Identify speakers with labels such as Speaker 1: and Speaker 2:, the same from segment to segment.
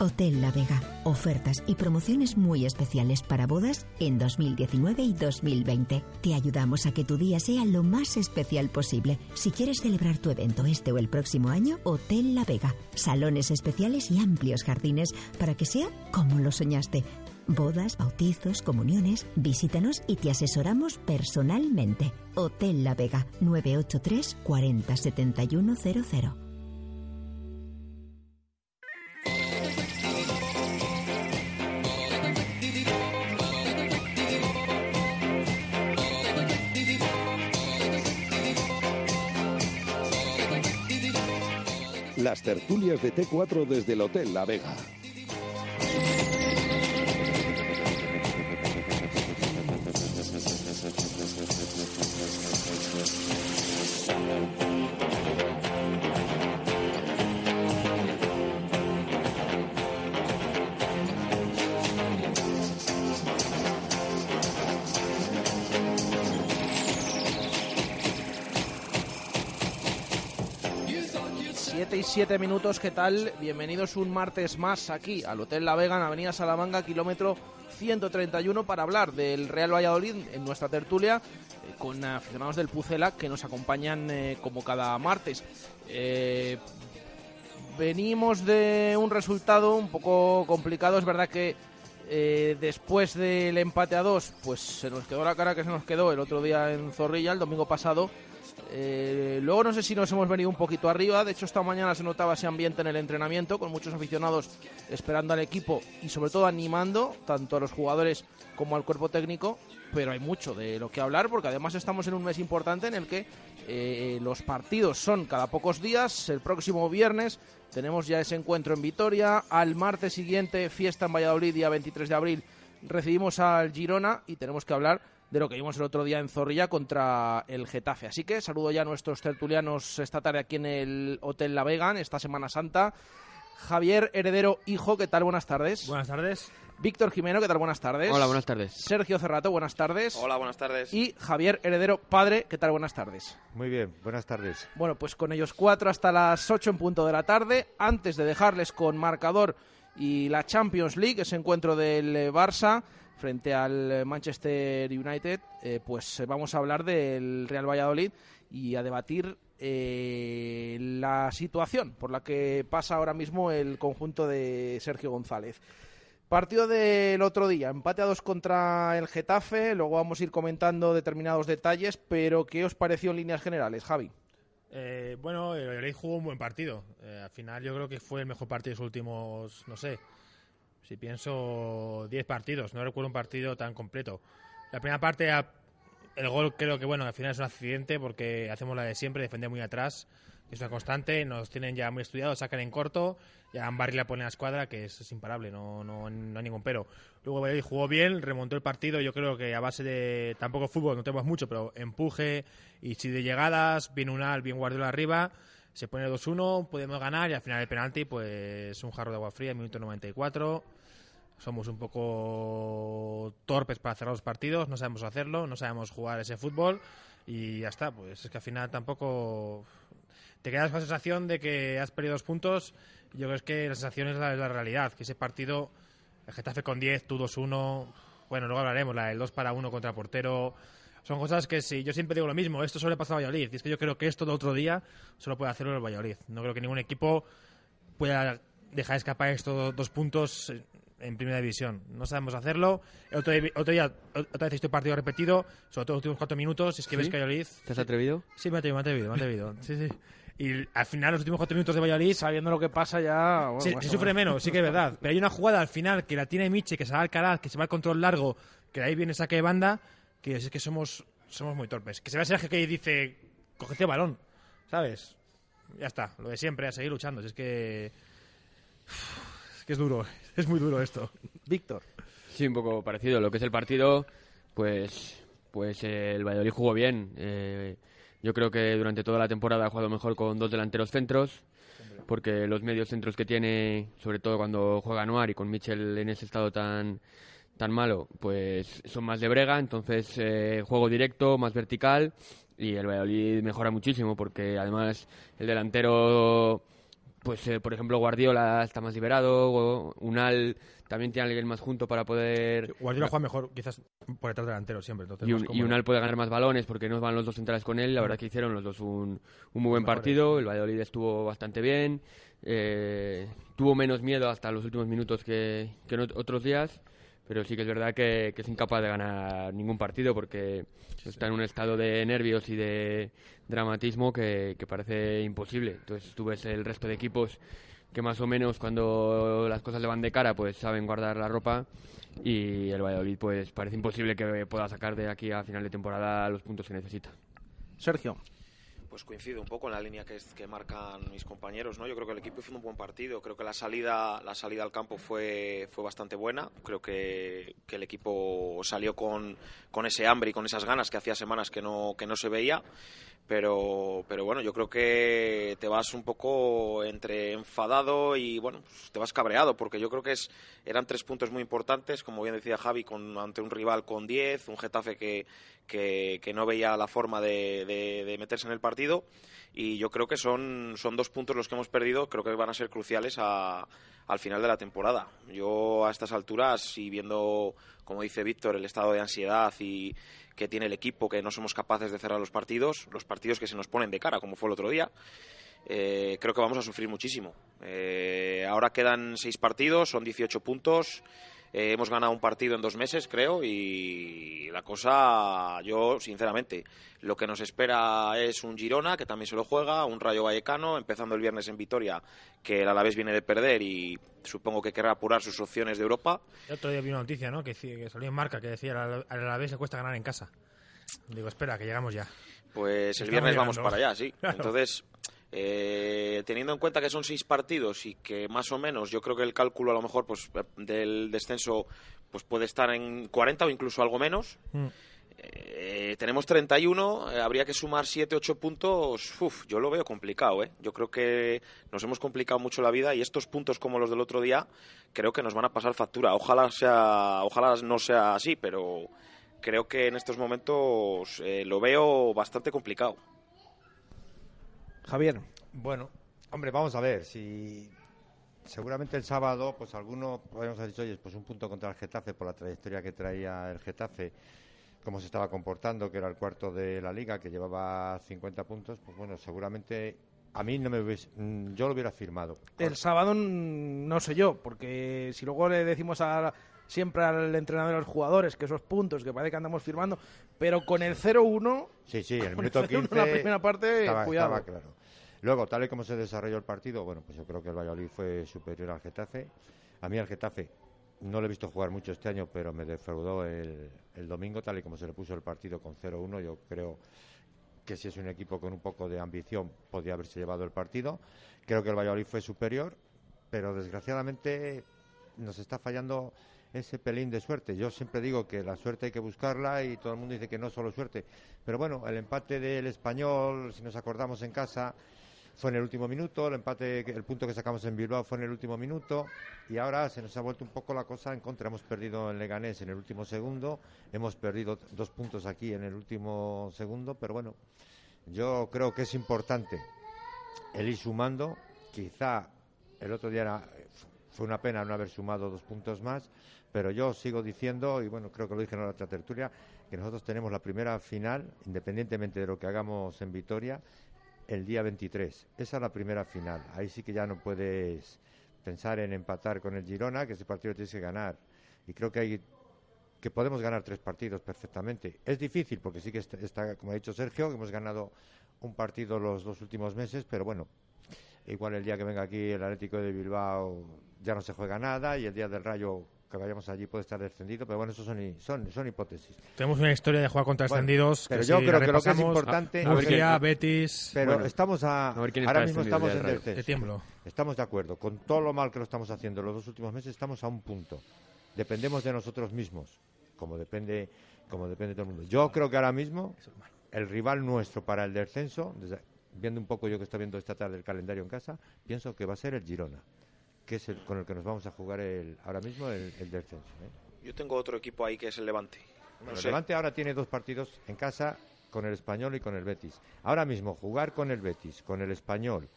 Speaker 1: Hotel La Vega. Ofertas y promociones muy especiales para bodas en 2019 y 2020. Te ayudamos a que tu día sea lo más especial posible. Si quieres celebrar tu evento este o el próximo año, Hotel La Vega. Salones especiales y amplios jardines para que sea como lo soñaste. Bodas, bautizos, comuniones, visítanos y te asesoramos personalmente. Hotel La Vega 983 40 7100.
Speaker 2: Las tertulias de T4 desde el Hotel La Vega.
Speaker 3: Siete y siete minutos, ¿qué tal? Bienvenidos un martes más aquí al Hotel La Vega en Avenida Salamanca, kilómetro 131, para hablar del Real Valladolid en nuestra tertulia eh, con aficionados del Pucela que nos acompañan eh, como cada martes. Eh, venimos de un resultado un poco complicado, es verdad que después del empate a dos, pues se nos quedó la cara que se nos quedó el otro día en Zorrilla, el domingo pasado. Eh, luego no sé si nos hemos venido un poquito arriba. De hecho, esta mañana se notaba ese ambiente en el entrenamiento, con muchos aficionados esperando al equipo y sobre todo animando tanto a los jugadores como al cuerpo técnico. Pero hay mucho de lo que hablar porque además estamos en un mes importante en el que eh, los partidos son cada pocos días. El próximo viernes tenemos ya ese encuentro en Vitoria. Al martes siguiente, fiesta en Valladolid, día 23 de abril, recibimos al Girona y tenemos que hablar de lo que vimos el otro día en Zorrilla contra el Getafe. Así que saludo ya a nuestros tertulianos esta tarde aquí en el Hotel La Vega, en esta Semana Santa. Javier Heredero, hijo, ¿qué tal? Buenas tardes.
Speaker 4: Buenas tardes.
Speaker 3: Víctor Jimeno, ¿qué tal? Buenas tardes.
Speaker 5: Hola, buenas tardes.
Speaker 3: Sergio Cerrato, buenas tardes.
Speaker 6: Hola, buenas tardes.
Speaker 3: Y Javier Heredero, padre, ¿qué tal? Buenas tardes.
Speaker 7: Muy bien, buenas tardes.
Speaker 3: Bueno, pues con ellos cuatro hasta las ocho en punto de la tarde. Antes de dejarles con marcador y la Champions League, ese encuentro del eh, Barça frente al eh, Manchester United, eh, pues eh, vamos a hablar del Real Valladolid y a debatir eh, la situación por la que pasa ahora mismo el conjunto de Sergio González. Partido del otro día, empate a dos contra el Getafe, luego vamos a ir comentando determinados detalles, pero ¿qué os pareció en líneas generales, Javi?
Speaker 4: Eh, bueno, el Valladolid jugó un buen partido. Al final yo creo que fue el mejor partido de los últimos, no sé, si pienso 10 partidos. No recuerdo un partido tan completo. La primera parte, el gol creo que bueno, al final es un accidente porque hacemos la de siempre, defender muy atrás. Es una constante, nos tienen ya muy estudiados, sacan en corto, ya Barry la pone a la escuadra, que es, es imparable, no, no, no hay ningún pero. Luego Valladolid jugó bien, remontó el partido, yo creo que a base de, tampoco fútbol, no tenemos mucho, pero empuje y si de llegadas, bien Unal, bien Guardiola arriba, se pone 2-1, podemos ganar y al final el penalti, pues un jarro de agua fría, minuto 94. Somos un poco torpes para cerrar los partidos, no sabemos hacerlo, no sabemos jugar ese fútbol y ya está, pues es que al final tampoco te quedas con la sensación de que has perdido dos puntos. Yo creo que la sensación es la, es la realidad, que ese partido, el Getafe con 10, tú 2-1, bueno, luego hablaremos, la del 2 para 1 contra portero. Son cosas que sí, yo siempre digo lo mismo, esto solo le pasa a Valladolid. Y es que yo creo que esto de otro día solo puede hacerlo el Valladolid. No creo que ningún equipo pueda dejar escapar estos dos puntos en primera división. No sabemos hacerlo. Otro, día- otro día, otra vez este partido repetido, sobre todo los últimos cuatro minutos. Es que
Speaker 5: ¿Sí?
Speaker 4: ves que Valladolid.
Speaker 5: ¿Te has atrevido?
Speaker 4: Sí, me he atrevido, me he atrevido, me he atrevido. Sí, sí. Y al final, los últimos cuatro minutos de Valladolid.
Speaker 3: Sabiendo lo que pasa ya... bueno,
Speaker 4: se, sufre
Speaker 3: menos.
Speaker 4: sí que es verdad. Pero hay una jugada al final que la tiene Miche, que se va al Alcaraz, que se va al control largo, que de ahí viene saque de banda, que es que somos, somos muy torpes. Que se ve a Sergio que dice, cogete balón, ¿sabes? Ya está, lo de siempre, a seguir luchando. Si es que. Es que es duro, es muy duro esto.
Speaker 3: Víctor.
Speaker 5: Sí, un poco parecido. Lo que es el partido, pues, pues eh, el Valladolid jugó bien. Eh, yo creo que durante toda la temporada ha jugado mejor con dos delanteros centros. porque los medios centros que tiene, sobre todo cuando juega Anuar y con Michel en ese estado tan tan malo, pues son más de brega, entonces eh, juego directo, más vertical y el Valladolid mejora muchísimo porque además el delantero pues eh, por ejemplo Guardiola está más liberado, Unal también tiene alguien más junto para poder...
Speaker 4: Guardiola juega mejor quizás por detrás delantero siempre.
Speaker 5: y, Unal puede ganar más balones porque no van los dos centrales con él, la verdad que hicieron los dos un, un muy buen partido, el Valladolid estuvo bastante bien, eh, tuvo menos miedo hasta los últimos minutos que, que en otros días pero sí que es verdad que, es incapaz de ganar ningún partido porque está en un estado de nervios y de dramatismo que, parece imposible. Entonces tú ves el resto de equipos que más o menos cuando las cosas le van de cara pues saben guardar la ropa y el Valladolid pues parece imposible que pueda sacar de aquí a final de temporada los puntos que necesita.
Speaker 3: Sergio
Speaker 6: pues coincido un poco en la línea que, que marcan mis compañeros, ¿no? Yo creo que el equipo hizo un buen partido, creo que la salida, la salida al campo fue, fue bastante buena, creo que, que el equipo salió con, con, ese hambre y con esas ganas que hacía semanas que no, que no se veía, pero, pero bueno, yo creo que te vas un poco entre enfadado y bueno, pues te vas cabreado, porque yo creo que es, eran tres puntos muy importantes, como bien decía Javi, con, ante un rival con 10, un Getafe que, que, no veía la forma de, meterse en el partido y yo creo que son, son dos puntos los que hemos perdido, creo que van a ser cruciales al final de la temporada. Yo a estas alturas y viendo, como dice Víctor, el estado de ansiedad y que tiene el equipo, que no somos capaces de cerrar los partidos, los partidos que se nos ponen de cara, como fue el otro día, eh, creo que vamos a sufrir muchísimo. Eh, ahora quedan seis partidos, son 18 puntos. Eh, hemos ganado un partido en dos meses, creo, y la cosa, yo, sinceramente, lo que nos espera es un Girona, que también se lo juega, un Rayo Vallecano, empezando el viernes en Vitoria, que el Alavés viene de perder y supongo que querrá apurar sus opciones de Europa.
Speaker 4: El otro día vi una noticia, ¿no?, que, salió en marca, que decía, al Alavés le cuesta ganar en casa. Digo, espera, que llegamos ya.
Speaker 6: Pues el viernes vamos para allá, sí. Entonces... Eh, teniendo en cuenta que son seis partidos y que más o menos yo creo que el cálculo a lo mejor pues del descenso pues puede estar en 40 o incluso algo menos. Mm. Eh, tenemos 31, eh, habría que sumar 7, 8 puntos. Uf, yo lo veo complicado, ¿eh? Yo creo que nos hemos complicado mucho la vida y estos puntos como los del otro día creo que nos van a pasar factura. Ojalá sea, ojalá no sea así, pero creo que en estos momentos lo veo bastante complicado.
Speaker 3: Javier.
Speaker 7: Bueno, hombre, vamos a ver, si seguramente el sábado, pues alguno podríamos haber dicho, oye, pues un punto contra el Getafe por la trayectoria que traía el Getafe, cómo se estaba comportando, que era el cuarto de la liga, que llevaba 50 puntos, pues bueno, seguramente a mí no me hubiese, yo lo hubiera firmado.
Speaker 3: El sábado no sé yo, porque si luego le decimos a, siempre al entrenador de los jugadores que esos puntos que parece que andamos firmando, pero con el 0-1,
Speaker 7: sí, sí, el minuto 15,
Speaker 3: la primera parte, cuidado.
Speaker 7: Estaba claro. Luego, tal y como se desarrolló el partido, bueno, pues yo creo que el Valladolid fue superior al Getafe. A mí al Getafe no lo he visto jugar mucho este año, pero me defraudó el, el domingo, tal y como se le puso el partido con 0-1. Yo creo que si es un equipo con un poco de ambición, podría haberse llevado el partido. Creo que el Valladolid fue superior, pero desgraciadamente nos está fallando ese pelín de suerte. Yo siempre digo que la suerte hay que buscarla y todo el mundo dice que no solo suerte. Pero bueno, el empate del español, si nos acordamos en casa, fue en el último minuto, el empate, el punto que sacamos en Bilbao fue en el último minuto y ahora se nos ha vuelto un poco la cosa en contra. Hemos perdido en Leganés en el último segundo, hemos perdido dos puntos aquí en el último segundo, pero bueno, yo creo que es importante el ir sumando. Quizá el otro día fue una pena no haber sumado dos puntos más, pero yo sigo diciendo, y bueno, creo que lo dije en la otra tertulia, que nosotros tenemos la primera final, independientemente de lo que hagamos en Vitoria, el día 23. Esa es la primera final. Ahí sí que ya no puedes pensar en empatar con el Girona, que ese partido tienes que ganar. Y creo que hay que podemos ganar tres partidos perfectamente. Es difícil porque sí que está, como ha dicho Sergio, que hemos ganado un partido los dos últimos meses, pero bueno, igual el día que venga aquí el Atlético de Bilbao ya no se juega nada y el día del Rayo que vayamos allí puede estar descendido, pero bueno, eso son, son, son hipótesis.
Speaker 4: Tenemos una historia de jugar contra descendidos.
Speaker 7: pero yo creo que lo que es importante.
Speaker 4: A, Betis.
Speaker 7: Pero estamos a. ahora mismo estamos en
Speaker 4: descenso.
Speaker 7: Estamos de acuerdo. Con todo lo mal que lo estamos haciendo los dos últimos meses, estamos a un punto. Dependemos de nosotros mismos, como depende, como depende todo el mundo. Yo creo que ahora mismo el rival nuestro para el descenso, viendo un poco yo que estoy viendo esta tarde el calendario en casa, pienso que va a ser el Girona, que es el con el que nos vamos a jugar el, ahora mismo el, el descenso. ¿eh?
Speaker 6: Yo tengo otro equipo ahí que es el Levante. No
Speaker 7: Bueno, el. Levante ahora tiene dos partidos en casa con el Español y con el Betis. Ahora mismo jugar con el Betis, con el Español,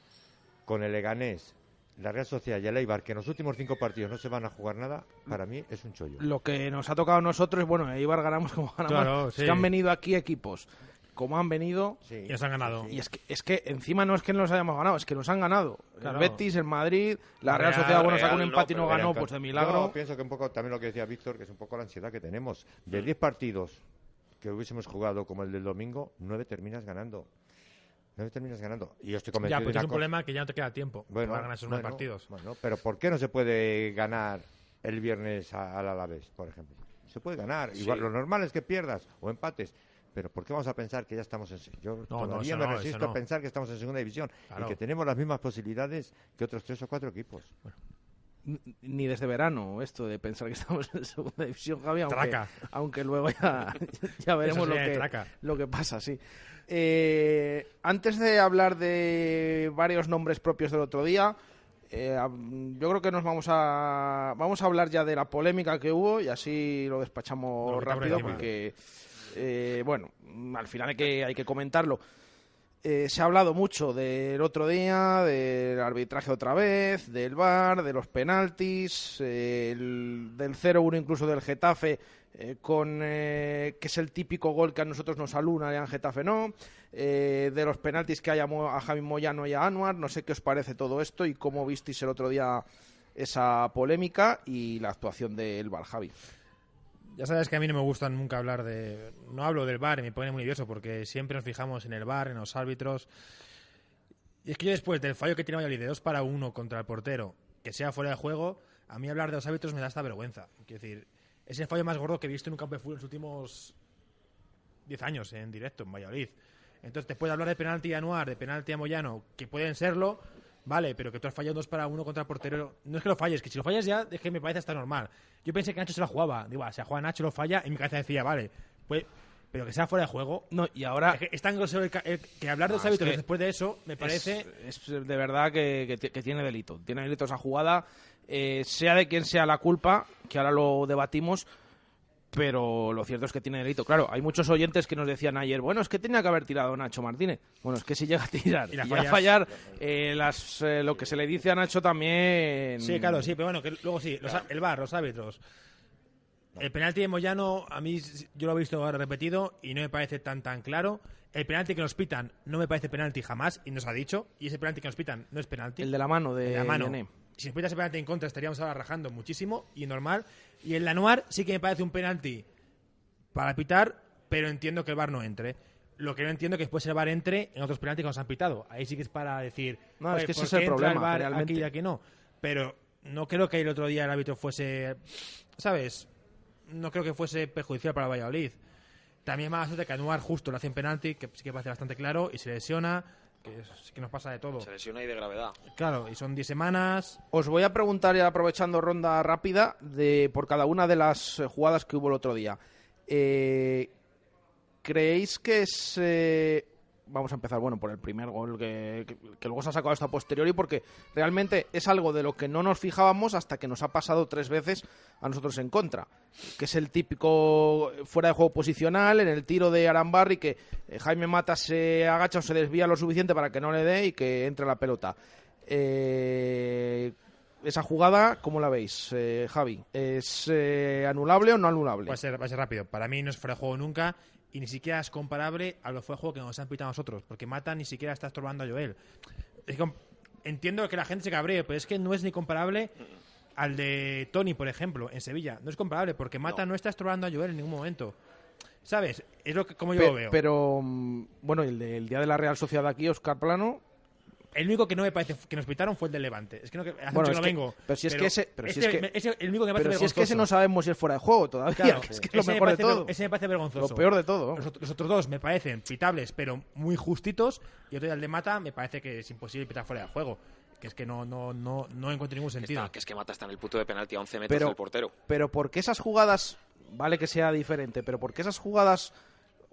Speaker 7: con el Leganés, la Real Sociedad y el Eibar, que en los últimos cinco partidos no se van a jugar nada, para mí es un chollo.
Speaker 3: Lo que nos ha tocado a nosotros, bueno, Eibar ganamos como ganamos.
Speaker 4: Claro,
Speaker 3: es
Speaker 4: sí.
Speaker 3: que han venido aquí equipos como han venido.
Speaker 7: Sí.
Speaker 4: Y nos han ganado.
Speaker 3: Y es que, es que encima no es que nos hayamos ganado, es que nos han ganado.
Speaker 4: Claro.
Speaker 3: El Betis, el Madrid, la Real
Speaker 4: Real-
Speaker 3: Sociedad, bueno, sacó un
Speaker 6: Real no,
Speaker 3: empate y no
Speaker 6: pero
Speaker 3: ganó,
Speaker 7: Yo
Speaker 3: pues de milagro.
Speaker 7: pienso que un poco también lo que decía Víctor, que es un poco la ansiedad que tenemos. De 10 partidos que hubiésemos jugado como el del domingo, nueve terminas ganando. Nueve terminas ganando. Y yo estoy convencido
Speaker 4: Ya,
Speaker 7: de
Speaker 4: porque
Speaker 7: una
Speaker 4: es un
Speaker 7: cosa-
Speaker 4: problema que ya no te queda tiempo
Speaker 7: Bueno,
Speaker 4: para ganar esos nueve
Speaker 7: bueno,
Speaker 4: partidos.
Speaker 7: Bueno, pero ¿por qué no se puede ganar el viernes a- al Alavés, por ejemplo? Se puede ganar. Igual
Speaker 6: Sí.
Speaker 7: lo normal es que pierdas o empates. Pero ¿por qué vamos a pensar que ya estamos en Yo
Speaker 4: no,
Speaker 7: todavía me
Speaker 4: no,
Speaker 7: resisto
Speaker 4: no.
Speaker 7: a pensar que estamos en segunda división
Speaker 4: Claro.
Speaker 7: y que tenemos las mismas posibilidades que otros tres o cuatro equipos.
Speaker 3: Ni desde verano, esto de pensar que estamos en segunda división, Javi, aunque,
Speaker 4: Traca.
Speaker 3: aunque luego ya, ya veremos lo que,
Speaker 4: traca.
Speaker 3: lo que pasa, sí. Eh, antes de hablar de varios nombres propios del otro día, eh, yo creo que nos vamos a vamos a hablar ya de la polémica que hubo y así lo despachamos rápido
Speaker 4: encima.
Speaker 3: Eh, bueno, al final hay que hay que comentarlo. Eh, se ha hablado mucho del otro día, del arbitraje otra vez, del VAR, de los penaltis, eh, el- del 0-1 incluso del Getafe, eh, con eh, que es el típico gol que a nosotros nos aluna y a Getafe no, de los penaltis que hay a, Mo- a Javi Moyano y a Anuar, no sé qué os parece todo esto y cómo visteis el otro día esa polémica y la actuación del VAR, Javi.
Speaker 4: Ya sabes que a mí no me gusta nunca hablar de... No hablo del bar y me pone muy nervioso porque siempre nos fijamos en el bar, en los árbitros. Y es que yo después del fallo que tiene Valladolid de 2 para 1 contra el portero, que sea fuera de juego, a mí hablar de los árbitros me da hasta vergüenza. Quiero decir, es el fallo más gordo que he visto en un campo de fútbol en los últimos 10 años en directo en Valladolid. Entonces, después de hablar de penalti a Anuar, de penalti a Moyano, que pueden serlo, vale, pero que tú has fallado dos para uno contra el portero, no es que lo falles, que si lo fallas ya, es que me parece hasta normal. Yo pensé que Nacho se la jugaba, digo, ah, si a juega Nacho lo falla, en mi cabeza decía, vale, pues, pero que sea fuera de juego.
Speaker 3: No, y ahora
Speaker 4: Es, que es tan grosero el que hablar de los
Speaker 3: No, es
Speaker 4: árbitros
Speaker 3: que
Speaker 4: después de eso me parece.
Speaker 3: Es, es de verdad que, que tiene delito. Tiene delito esa jugada, eh, sea de quien sea la culpa, que ahora lo debatimos, pero lo cierto es que tiene delito. Claro, hay muchos oyentes que nos decían ayer, bueno, es que tenía que haber tirado Nacho Martínez. Bueno, es que si llega a tirar
Speaker 4: Y
Speaker 3: a fallar, eh, las, eh, lo que se le dice a Nacho también...
Speaker 4: Sí, claro, sí, pero bueno, que luego sí, los el bar, los árbitros. El penalti de Moyano, a mí yo lo he visto ahora repetido y no me parece tan tan claro. El penalti que nos pitan no me parece penalti jamás y nos ha dicho. Y ese penalti que nos pitan no es penalti.
Speaker 3: El de la mano de
Speaker 4: de la mano.
Speaker 3: Yané.
Speaker 4: Si nos pita ese penalti en contra estaríamos ahora rajando muchísimo y normal. Y el Lanuar sí que me parece un penalti para pitar, pero entiendo que el bar no entre. Lo que no entiendo es que después el bar entre en otros penaltis que nos han pitado. Ahí sí que es para decir.
Speaker 3: No,
Speaker 4: "Oye,
Speaker 3: es que ese
Speaker 4: ¿por
Speaker 3: es el problema,
Speaker 4: VAR
Speaker 3: realmente.
Speaker 4: aquí y aquí no. Pero no creo que el otro día el árbitro fuese. ¿Sabes? No creo que fuese perjudicial para Valladolid. También más de que Anuar justo le hace un penalti, que sí que parece bastante claro, y se lesiona, que es- que nos pasa de todo.
Speaker 6: Se lesiona y de gravedad.
Speaker 4: Claro, y son 10 semanas.
Speaker 3: Os voy a preguntar, ya aprovechando ronda rápida, de por cada una de las eh, jugadas que hubo el otro día. Eh, ¿Creéis que es... eh, Vamos a empezar, bueno, por el primer gol que, luego se ha sacado hasta posteriori, porque realmente es algo de lo que no nos fijábamos hasta que nos ha pasado tres veces a nosotros en contra. Que es el típico fuera de juego posicional, en el tiro de Arambarri, que eh, Jaime Mata se agacha o se desvía lo suficiente para que no le dé y que entre la pelota. Eh, esa jugada, ¿cómo la veis, eh, Javi? ¿Es eh, anulable o no anulable?
Speaker 4: Va a, ser, va a ser rápido. Para mí no es fuera de juego nunca y ni siquiera es comparable a lo de juego que nos han pitado a nosotros, porque Mata ni siquiera está estorbando a Joel. Es que, entiendo que la gente se cabree, pero es que no es ni comparable al de Tony, por ejemplo, en Sevilla. No es comparable, porque Mata no, está estorbando a Joel en ningún momento. ¿Sabes? Es lo que, como yo
Speaker 3: Pe-
Speaker 4: lo veo.
Speaker 3: Pero, mm, bueno, el del día de la Real Sociedad aquí, Oscar Plano,
Speaker 4: El único que no me parece que nos pitaron fue el del Levante. Es que no, que hace
Speaker 3: Bueno,
Speaker 4: mucho
Speaker 3: es
Speaker 4: no
Speaker 3: que-
Speaker 4: vengo.
Speaker 3: pero si es que ese- pero si
Speaker 4: este
Speaker 3: es que-
Speaker 4: me- ese- el único que me parece
Speaker 3: pero si es que ese no
Speaker 4: vergonzoso.
Speaker 3: sabemos si es fuera de juego todavía,
Speaker 4: Claro,
Speaker 3: que es que es lo mejor de
Speaker 4: parece
Speaker 3: todo.
Speaker 4: Ese me parece vergonzoso.
Speaker 3: Lo peor de todo.
Speaker 4: Los, los otros dos me parecen pitables, pero muy justitos. Y otro día el de Mata me parece que es imposible pitar fuera de juego. Que es que no, no, no, no encuentro ningún sentido.
Speaker 6: está- que es que Mata está en el punto de penalti a 11 metros
Speaker 3: Pero-
Speaker 6: del portero.
Speaker 3: Pero ¿por qué esas jugadas, vale que sea diferente, pero por qué esas jugadas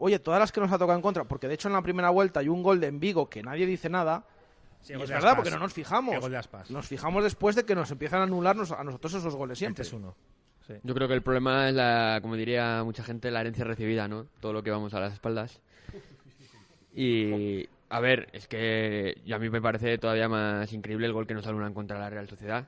Speaker 3: oye, todas las que nos ha tocado en contra, porque de hecho en la primera vuelta hay un gol de Envigo que nadie dice nada.
Speaker 4: Sí,
Speaker 3: es verdad, porque no nos fijamos.
Speaker 4: El gol de Aspas.
Speaker 3: Nos fijamos después de que nos empiezan a anularnos a nosotros esos goles siempre.
Speaker 4: Este es uno. Sí.
Speaker 5: Yo creo que el problema es, la, como diría mucha gente, la herencia recibida, ¿no? Todo lo que vamos a las espaldas. Y, a ver, es que a mí me parece todavía más increíble el gol que nos anulan contra la Real Sociedad.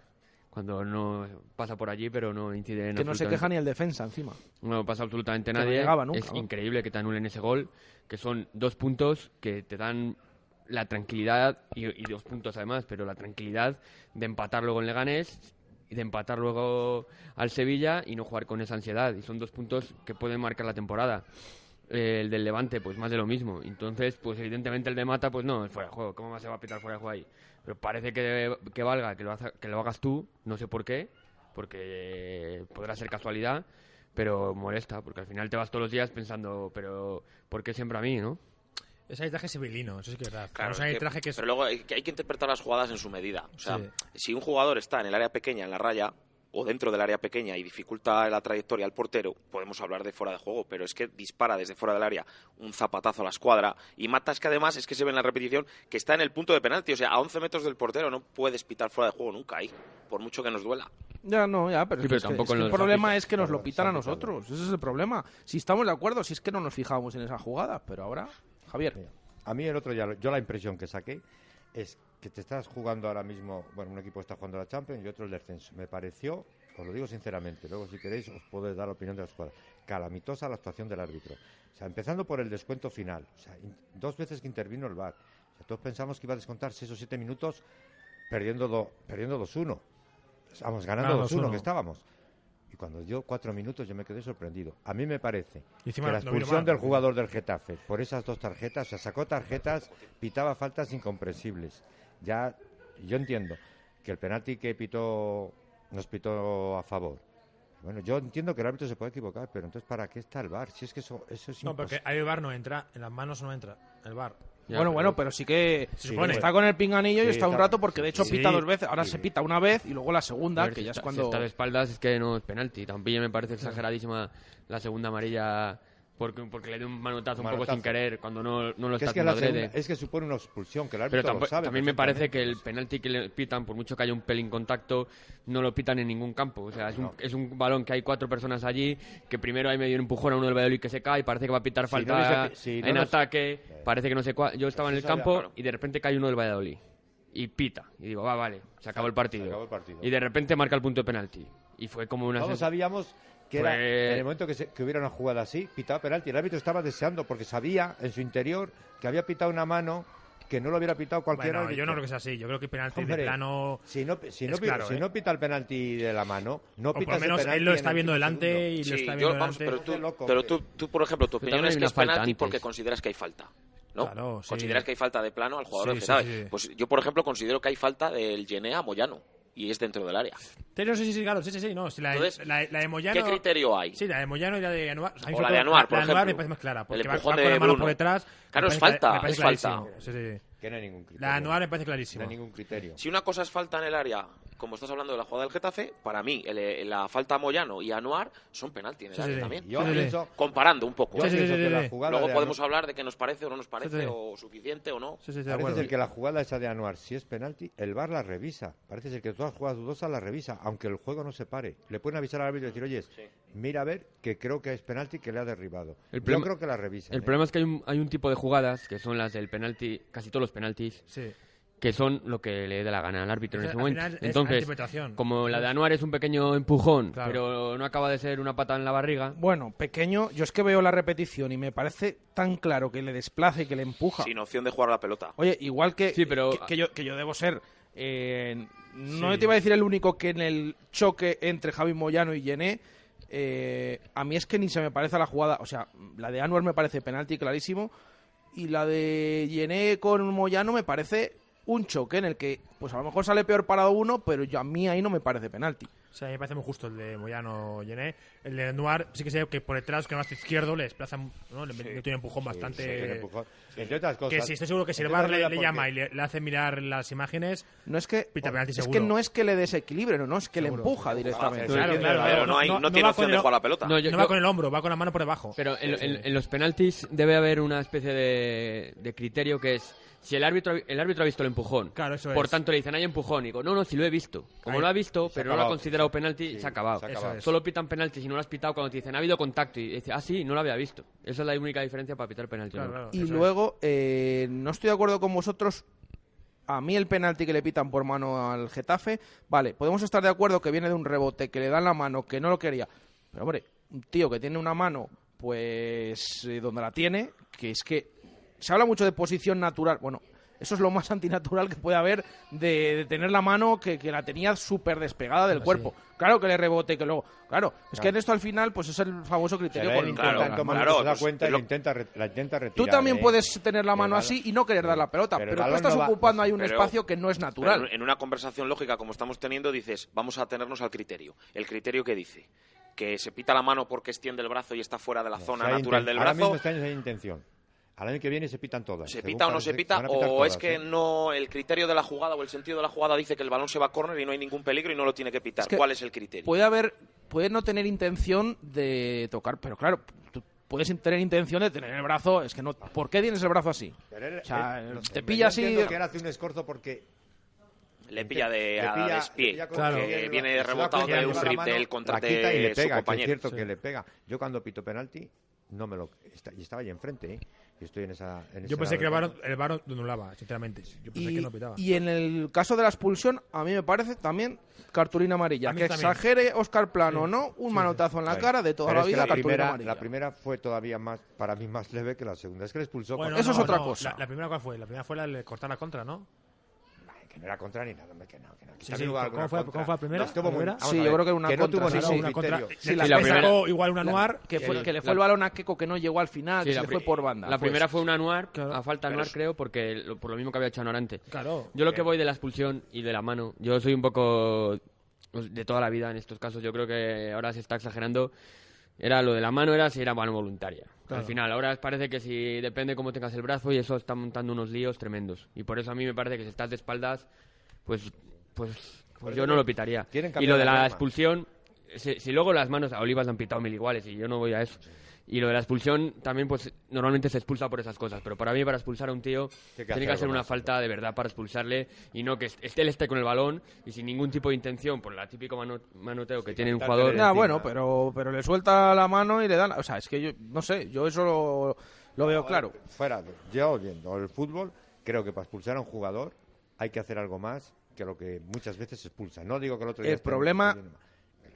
Speaker 5: Cuando no pasa por allí, pero no incide en
Speaker 3: Que no se queja ni el defensa encima.
Speaker 5: no pasa absolutamente
Speaker 3: no
Speaker 5: nadie.
Speaker 3: llegaba nunca,
Speaker 5: es
Speaker 3: ¿no?
Speaker 5: increíble que te anulen ese gol, que son dos puntos que te dan la tranquilidad, y, dos puntos además, pero la tranquilidad de empatar luego en Leganés y de empatar luego al Sevilla y no jugar con esa ansiedad. Y son dos puntos que pueden marcar la temporada. Eh, el del Levante, pues más de lo mismo. Entonces, pues evidentemente el de Mata, pues no, es fuera de juego. ¿Cómo más se va a pitar fuera de juego ahí? Pero parece que, que valga que lo, haga- que lo hagas tú, no sé por qué, porque podrá ser casualidad, pero molesta, porque al final te vas todos los días pensando, pero ¿por qué siempre a mí, no?
Speaker 4: Es arbitraje civilino, eso sí que es verdad.
Speaker 6: Claro,
Speaker 4: es un
Speaker 6: que-
Speaker 4: es...
Speaker 6: Pero luego hay que, hay que interpretar las jugadas en su medida. O sea,
Speaker 4: Sí.
Speaker 6: si un jugador está en el área pequeña, en la raya, o dentro del área pequeña y dificulta la trayectoria al portero, podemos hablar de fuera de juego, pero es que dispara desde fuera del área un zapatazo a la escuadra y mata es que además es que se ve en la repetición que está en el punto de penalti, o sea, a 11 metros del portero no puedes pitar fuera de juego nunca ahí, por mucho que nos duela.
Speaker 3: Ya, no, ya, pero,
Speaker 5: Sí,
Speaker 3: es que-
Speaker 5: pero
Speaker 3: es que-
Speaker 5: tampoco
Speaker 3: es que
Speaker 5: en
Speaker 3: el problema es que nos lo pitan a nosotros. Ese es el problema. Si estamos de acuerdo, si es que no nos fijábamos en esa jugada, pero ahora, Javier.
Speaker 7: A mí el otro día, yo la impresión que saqué es que te estás jugando ahora mismo, bueno, un equipo está jugando la Champions y otro el descenso. Me pareció, os lo digo sinceramente, luego si queréis os puedo dar la opinión de la escuadra, calamitosa la actuación del árbitro. O sea, empezando por el descuento final, o sea, in- dos veces que intervino el VAR. O sea, todos pensamos que iba a descontar 6 o 7 minutos perdiendo, do- perdiendo 2-1. Vamos, ganando
Speaker 4: Ganando
Speaker 7: 2-1
Speaker 4: 2-1.
Speaker 7: que estábamos. Cuando dio cuatro minutos yo me quedé sorprendido. A mí me parece que la expulsión del jugador del Getafe por esas dos tarjetas, o sea, sacó tarjetas, pitaba faltas incomprensibles. Ya, yo entiendo que el penalti que pitó nos pitó a favor. Bueno, yo entiendo que el árbitro se puede equivocar, pero entonces ¿para qué está el VAR? Si es que eso, eso es
Speaker 4: No, porque ahí el bar no entra, en las manos no entra, el bar.
Speaker 5: Ya,
Speaker 3: bueno,
Speaker 5: pero-
Speaker 3: bueno, pero sí que
Speaker 4: supone.
Speaker 3: está con el pinganillo y
Speaker 7: Sí,
Speaker 3: está un rato porque de hecho
Speaker 4: sí.
Speaker 3: pita dos veces. Ahora
Speaker 7: Sí.
Speaker 3: se pita una vez y luego la segunda,
Speaker 5: ver,
Speaker 3: que
Speaker 5: si
Speaker 3: ya es cuando...
Speaker 5: Si está de espaldas es que no es penalti. También me parece exageradísima la segunda amarilla porque, porque le dio un manotazo, un poco sin querer cuando no, no lo
Speaker 7: Que
Speaker 5: está
Speaker 7: es que, la
Speaker 5: haciendo
Speaker 7: segunda- es que supone una expulsión, que el
Speaker 5: Pero
Speaker 7: árbitro
Speaker 5: tampo-
Speaker 7: lo sabe.
Speaker 5: también me parece que el penalti que le pitan, por mucho que haya un pelín contacto, no lo pitan en ningún campo. O sea, es un, es un balón que hay cuatro personas allí, que primero hay medio un empujón a uno del Valladolid que se cae, parece que va a pitar
Speaker 7: Si no
Speaker 5: falta
Speaker 7: si no
Speaker 5: en ataque, parece que no sé cuál. Yo estaba en el campo y de repente cae uno del Valladolid. Y pita. Y digo, va, vale, se acabó el partido.
Speaker 7: acabó el partido.
Speaker 5: Y de repente marca el punto de penalti. Y fue como una...
Speaker 7: Todos sabíamos que era,
Speaker 5: Fue-
Speaker 7: en el momento que, se- que hubiera una jugada así, pitaba penalti. El árbitro estaba deseando porque sabía en su interior que había pitado una mano que no lo hubiera pitado cualquier
Speaker 4: Bueno,
Speaker 7: árbitro.
Speaker 4: yo no creo que sea así. Yo creo que penalti
Speaker 7: Hombre,
Speaker 4: de plano...
Speaker 7: Si no, si, no,
Speaker 4: es
Speaker 7: pi-
Speaker 4: claro,
Speaker 7: si
Speaker 4: ¿eh?
Speaker 7: no pita el penalti de la mano, no
Speaker 4: O por lo menos él lo está viendo delante
Speaker 7: segundo.
Speaker 4: y lo está
Speaker 6: yo-
Speaker 4: viendo
Speaker 6: vamos,
Speaker 4: delante.
Speaker 6: pero tú,
Speaker 7: loco,
Speaker 6: pero tú, tú, por ejemplo, tu opinión es
Speaker 5: hay
Speaker 6: que es
Speaker 5: falta
Speaker 6: penalti
Speaker 5: antes.
Speaker 6: porque consideras que hay falta. ¿no?
Speaker 4: Claro, sí.
Speaker 6: Consideras que hay falta de plano al jugador
Speaker 4: Sí,
Speaker 6: del
Speaker 4: sí,
Speaker 6: Getafe.
Speaker 4: sí, sí.
Speaker 6: Pues yo, por ejemplo, considero que hay falta del Gené a Moyano y es dentro del área.
Speaker 4: Pero sí, sí, sí, claro, sí, sí, sí, no, si la,
Speaker 6: Entonces,
Speaker 4: la, la de Moyano...
Speaker 6: ¿Qué criterio hay?
Speaker 4: Sí, la de Moyano y la de Anuar. a mí
Speaker 6: O la de Anuar, por
Speaker 4: La de Anuar me
Speaker 6: ejemplo.
Speaker 4: parece más clara, porque
Speaker 6: El
Speaker 4: va,
Speaker 6: empujón
Speaker 4: va con
Speaker 6: de
Speaker 4: la mano
Speaker 6: Bruno.
Speaker 4: por detrás.
Speaker 6: Claro, es falta,
Speaker 4: me parece
Speaker 6: es falta.
Speaker 4: clarísimo. Sí, sí, sí.
Speaker 7: Que no hay ningún criterio.
Speaker 4: La de Anuar me parece clarísimo.
Speaker 7: No hay ningún criterio.
Speaker 6: Si una cosa es falta en el área, como estás hablando de la jugada del Getafe, para mí el- la falta a Moyano y a Anuar son penalti en el
Speaker 4: Sí,
Speaker 6: área
Speaker 4: sí, sí.
Speaker 6: también.
Speaker 7: Yo
Speaker 4: Sí, sí, sí.
Speaker 7: pienso,
Speaker 6: Comparando un poco.
Speaker 7: yo
Speaker 4: Sí, sí,
Speaker 7: pienso
Speaker 4: sí,
Speaker 7: que
Speaker 4: sí,
Speaker 7: la
Speaker 4: sí.
Speaker 7: jugada
Speaker 6: Luego
Speaker 7: de
Speaker 6: podemos
Speaker 7: Anuar-
Speaker 6: hablar de que nos parece o no nos parece,
Speaker 4: sí.
Speaker 6: o suficiente o no.
Speaker 4: Sí, sí, sí, de
Speaker 7: Parece ser que la jugada esa de Anuar, si es penalti, el VAR la revisa. Parece ser que todas las jugadas dudosas la revisa, aunque el juego no se pare. Le pueden avisar al árbitro y decir, oye, mira a ver que creo que es penalti que le ha derribado.
Speaker 5: El
Speaker 7: Yo
Speaker 5: problema-
Speaker 7: creo que la revisan.
Speaker 5: El
Speaker 7: ¿eh?
Speaker 5: problema es que hay un, hay un tipo de jugadas, que son las del penalti, casi todos los penaltis,
Speaker 4: Sí.
Speaker 5: Que son lo que le dé la gana al árbitro en ese momento.
Speaker 4: final es
Speaker 5: Entonces, como la de Anuar es un pequeño empujón,
Speaker 4: Claro.
Speaker 5: pero no acaba de ser una pata en la barriga,
Speaker 3: Bueno, pequeño, yo es que veo la repetición y me parece tan claro que le desplaza y que le empuja.
Speaker 6: Sin opción de jugar a la pelota.
Speaker 3: Oye, igual que,
Speaker 5: Sí, pero-
Speaker 3: que, que yo, que yo debo ser, eh, no
Speaker 4: Sí.
Speaker 3: te iba a decir el único que en el choque entre Javi Moyano y Yené, eh, a mí es que ni se me parece a la jugada, o sea, la de Anwar me parece penalti clarísimo y la de Yené con Moyano me parece un choque en el que, pues a lo mejor sale peor parado uno, pero yo, a mí ahí no me parece penalti.
Speaker 4: O sea, a mí me parece muy justo el de Moyano Llené. El de Noir sí que sé que por detrás, que hace izquierdo, le desplaza, ¿no? le mete un empujón bastante.
Speaker 7: Sí. Entre otras cosas.
Speaker 4: que si estoy seguro que si el bar le, llama y le, le hace mirar las imágenes,
Speaker 3: No es que
Speaker 4: pita penalti
Speaker 3: es
Speaker 4: seguro.
Speaker 3: que no es que le desequilibre, no, no es que
Speaker 4: Seguro.
Speaker 3: le empuja directamente.
Speaker 4: Claro, claro,
Speaker 6: no, hay, no,
Speaker 4: no
Speaker 6: tiene opción de jugar la pelota.
Speaker 5: No, yo-
Speaker 4: no va
Speaker 5: yo-
Speaker 4: con el hombro, va con la mano por debajo.
Speaker 5: Pero en, en- en los penaltis debe haber una especie de, de criterio que es si el árbitro el árbitro ha visto el empujón,
Speaker 4: Claro, eso
Speaker 5: por
Speaker 4: es.
Speaker 5: tanto le dicen hay empujón y digo no no si lo he visto, como
Speaker 4: Ahí.
Speaker 5: lo ha visto pero no lo ha considerado penalti
Speaker 7: Sí,
Speaker 5: se ha acabado.
Speaker 7: se ha acabado.
Speaker 4: Eso es.
Speaker 5: Solo pitan penalti si no lo has pitado cuando te dicen ha habido contacto y dice ah sí no lo había visto. Esa es la única diferencia para pitar penalti.
Speaker 4: Claro,
Speaker 5: ¿no?
Speaker 4: claro,
Speaker 3: Y
Speaker 4: eso
Speaker 3: eh, no estoy de acuerdo con vosotros. A mí el penalti que le pitan por mano al Getafe, vale, podemos estar de acuerdo que viene de un rebote, que le dan la mano, que no lo quería. Pero hombre, un tío que tiene una mano, pues eh, donde la tiene, que es que se habla mucho de posición natural. Bueno, eso es lo más antinatural que puede haber de, de tener la mano que, que la tenía súper despegada del
Speaker 4: Así.
Speaker 3: cuerpo. Claro que le rebote, que luego. Claro, es que en esto al final, pues es el famoso criterio con
Speaker 7: intenta
Speaker 6: claro, claro,
Speaker 7: se da
Speaker 6: pues,
Speaker 7: cuenta y
Speaker 6: lo-
Speaker 7: la intenta, re- la intenta
Speaker 3: Tú
Speaker 7: retirar.
Speaker 3: también
Speaker 7: ¿eh?
Speaker 3: puedes tener la mano así y no querer dar la pelota,
Speaker 7: pero
Speaker 3: pero, tú estás
Speaker 7: no va-
Speaker 3: ocupando ahí un
Speaker 6: Pero-
Speaker 3: espacio que no es natural.
Speaker 6: En, una conversación lógica como estamos teniendo dices, vamos a tenernos al criterio. El criterio que dice que se pita la mano porque extiende el brazo y está fuera de la zona natural del
Speaker 7: Ahora
Speaker 6: brazo.
Speaker 7: mismo este año hay intención. Al año que viene se pitan todas.
Speaker 6: ¿Se pita o no se pita? ¿O es que no el criterio de la jugada o el sentido de la jugada dice que el balón se va a córner y no hay ningún peligro y no lo tiene que pitar?
Speaker 3: Es que
Speaker 6: ¿Cuál es el criterio?
Speaker 3: Puede haber, puede no tener intención de tocar, pero claro, tú puedes tener intención de tener el brazo, es que no, ¿por qué tienes el brazo así? O sea, te pilla así-
Speaker 7: que él hace un escorzo porque
Speaker 6: Le pilla de
Speaker 7: le
Speaker 6: a
Speaker 7: pilla-
Speaker 6: despié,
Speaker 7: le pilla con-
Speaker 4: Claro.
Speaker 6: que viene
Speaker 7: cuenta
Speaker 6: rebotado de un del contra
Speaker 7: la quita y le
Speaker 6: de su
Speaker 7: pega, que es
Speaker 6: compañero.
Speaker 7: cierto
Speaker 4: Sí.
Speaker 7: que le pega. Yo cuando pito penalti no me lo está- y estaba ahí enfrente, ¿eh? Y estoy en esa en
Speaker 4: Yo pensé que el VAR, el VAR anulaba, sinceramente. Yo pensé
Speaker 3: Y,
Speaker 4: que no pitaba.
Speaker 3: y en el caso de la expulsión, a mí me parece también cartulina amarilla. Que
Speaker 4: también.
Speaker 3: exagere Oscar Plano o
Speaker 4: Sí,
Speaker 3: no, un
Speaker 4: sí,
Speaker 3: manotazo en la cara de toda
Speaker 7: pero
Speaker 3: la vida,
Speaker 7: la
Speaker 3: cartulina
Speaker 7: primera,
Speaker 3: amarilla.
Speaker 7: la primera fue todavía más para mí más leve que la segunda. Es que le expulsó
Speaker 4: Bueno,
Speaker 7: con-
Speaker 3: Eso es
Speaker 4: no,
Speaker 3: otra
Speaker 4: no,
Speaker 3: cosa.
Speaker 4: La, la primera cuál fue? La primera fue la de cortar la contra, ¿no?
Speaker 7: Que no era contra ni nada, hombre, que no, que no.
Speaker 4: Sí, sí, ¿cómo fue-
Speaker 7: contra.
Speaker 4: cómo fue la primera?
Speaker 7: No estuvo
Speaker 4: ¿La
Speaker 7: muy-
Speaker 4: primera?
Speaker 3: Sí, yo creo que era una
Speaker 7: que no
Speaker 3: contra,
Speaker 7: tuvo
Speaker 3: sí,
Speaker 7: ningún
Speaker 3: sí.
Speaker 4: una contra.
Speaker 7: criterio.
Speaker 3: Sí, la
Speaker 4: le
Speaker 5: la
Speaker 4: sacó
Speaker 5: primera-
Speaker 4: igual una Anuar.
Speaker 3: que, fue,
Speaker 5: el-
Speaker 3: que le fue
Speaker 5: la-
Speaker 3: el balón a Keco que no llegó al final,
Speaker 5: Sí,
Speaker 3: que
Speaker 5: la
Speaker 3: se fue por banda.
Speaker 5: La
Speaker 3: Pues,
Speaker 5: primera fue un anuar,
Speaker 4: Claro.
Speaker 5: a falta anuar creo, porque lo- por lo mismo que había hecho Anuar antes.
Speaker 4: Claro.
Speaker 5: Yo lo que voy de la expulsión y de la mano, yo soy un poco pues, de toda la vida en estos casos, yo creo que ahora se está exagerando. Era lo de la mano, era si era mano voluntaria.
Speaker 4: Claro.
Speaker 5: Al final, ahora parece que si depende cómo tengas el brazo y eso está montando unos líos tremendos. Y por eso a mí me parece que si estás de espaldas, pues, pues, pues yo no lo pitaría. Y lo de
Speaker 7: la
Speaker 5: expulsión, si, si luego las manos a Olivas le han pitado mil iguales y yo no voy a eso. Y lo de la expulsión también, pues normalmente se expulsa por esas cosas. Pero para mí, para expulsar a un tío,
Speaker 7: Tiene que
Speaker 5: tiene
Speaker 7: hacer
Speaker 5: que hacer
Speaker 7: algo
Speaker 5: una
Speaker 7: más.
Speaker 5: falta de verdad para expulsarle y no que est- esté, él esté con el balón y sin ningún tipo de intención, por la típico mano- manoteo que tiene un jugador.
Speaker 3: Ya, bueno, pero, pero le suelta la mano y le dan. O sea, es que yo no sé, yo eso lo, lo veo claro.
Speaker 7: Fuera, yo viendo el fútbol, creo que para expulsar a un jugador hay que hacer algo más que lo que muchas veces se expulsa. No digo que el otro día
Speaker 3: El problema.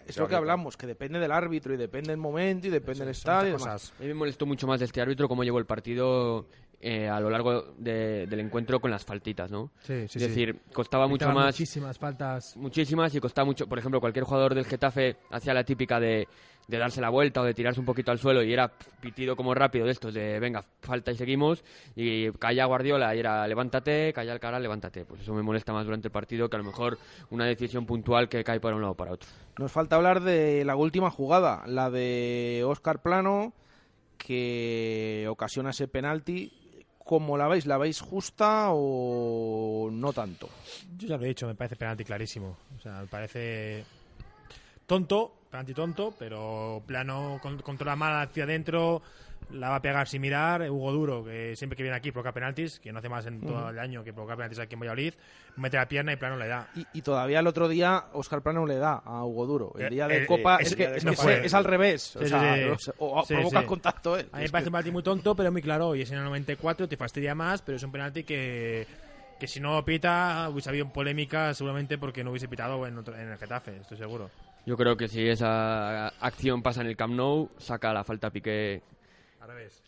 Speaker 3: Es lo que hablamos, que depende del árbitro y depende del momento y depende del estadio.
Speaker 5: A mí me molestó mucho más de este árbitro cómo llevó el partido eh, a lo largo de- del encuentro con las faltitas, ¿no?
Speaker 4: Sí, sí,
Speaker 5: es
Speaker 4: sí.
Speaker 5: decir, costaba mucho más.
Speaker 4: Muchísimas faltas.
Speaker 5: Muchísimas y costaba mucho. Por ejemplo, cualquier jugador del Getafe hacía la típica de, de darse la vuelta o de tirarse un poquito al suelo y era pitido como rápido de estos de venga, falta y seguimos. Y calla Guardiola y era levántate, calla Alcaraz, levántate. Pues eso me molesta más durante el partido que a lo mejor una decisión puntual que cae para un lado o para otro.
Speaker 3: Nos falta hablar de la última jugada, la de Óscar Plano, que ocasiona ese penalti. ¿Cómo la veis? ¿La veis justa o no tanto?
Speaker 4: Yo ya lo he dicho, me parece penalti clarísimo. O sea, me parece tonto, penalti tonto, pero plano con- controla mal hacia adentro, la va a pegar sin mirar. Hugo Duro, que siempre que viene aquí provoca penaltis, que no hace más en todo el año que provocar penaltis aquí en Valladolid, mete la pierna y plano le da.
Speaker 3: Y, y todavía el otro día Óscar Plano le da a Hugo Duro. El
Speaker 4: Eh,
Speaker 3: día de
Speaker 4: eh,
Speaker 3: Copa
Speaker 4: eh,
Speaker 3: es, que, es, que
Speaker 4: fue-
Speaker 3: es al revés. o
Speaker 4: Sí,
Speaker 3: sea,
Speaker 4: sí,
Speaker 3: o
Speaker 4: sí.
Speaker 3: sea, o
Speaker 4: Sí,
Speaker 3: provoca
Speaker 4: sí.
Speaker 3: contacto él.
Speaker 4: A mí me parece
Speaker 3: que-
Speaker 4: un penalti muy tonto, pero muy claro. Y es en el 94, te fastidia más, pero es un penalti que, que si no pita, hubiese habido polémica seguramente porque no hubiese pitado en, otro- en el Getafe, estoy seguro.
Speaker 5: Yo creo que si esa acción pasa en el Camp Nou, saca la falta Piqué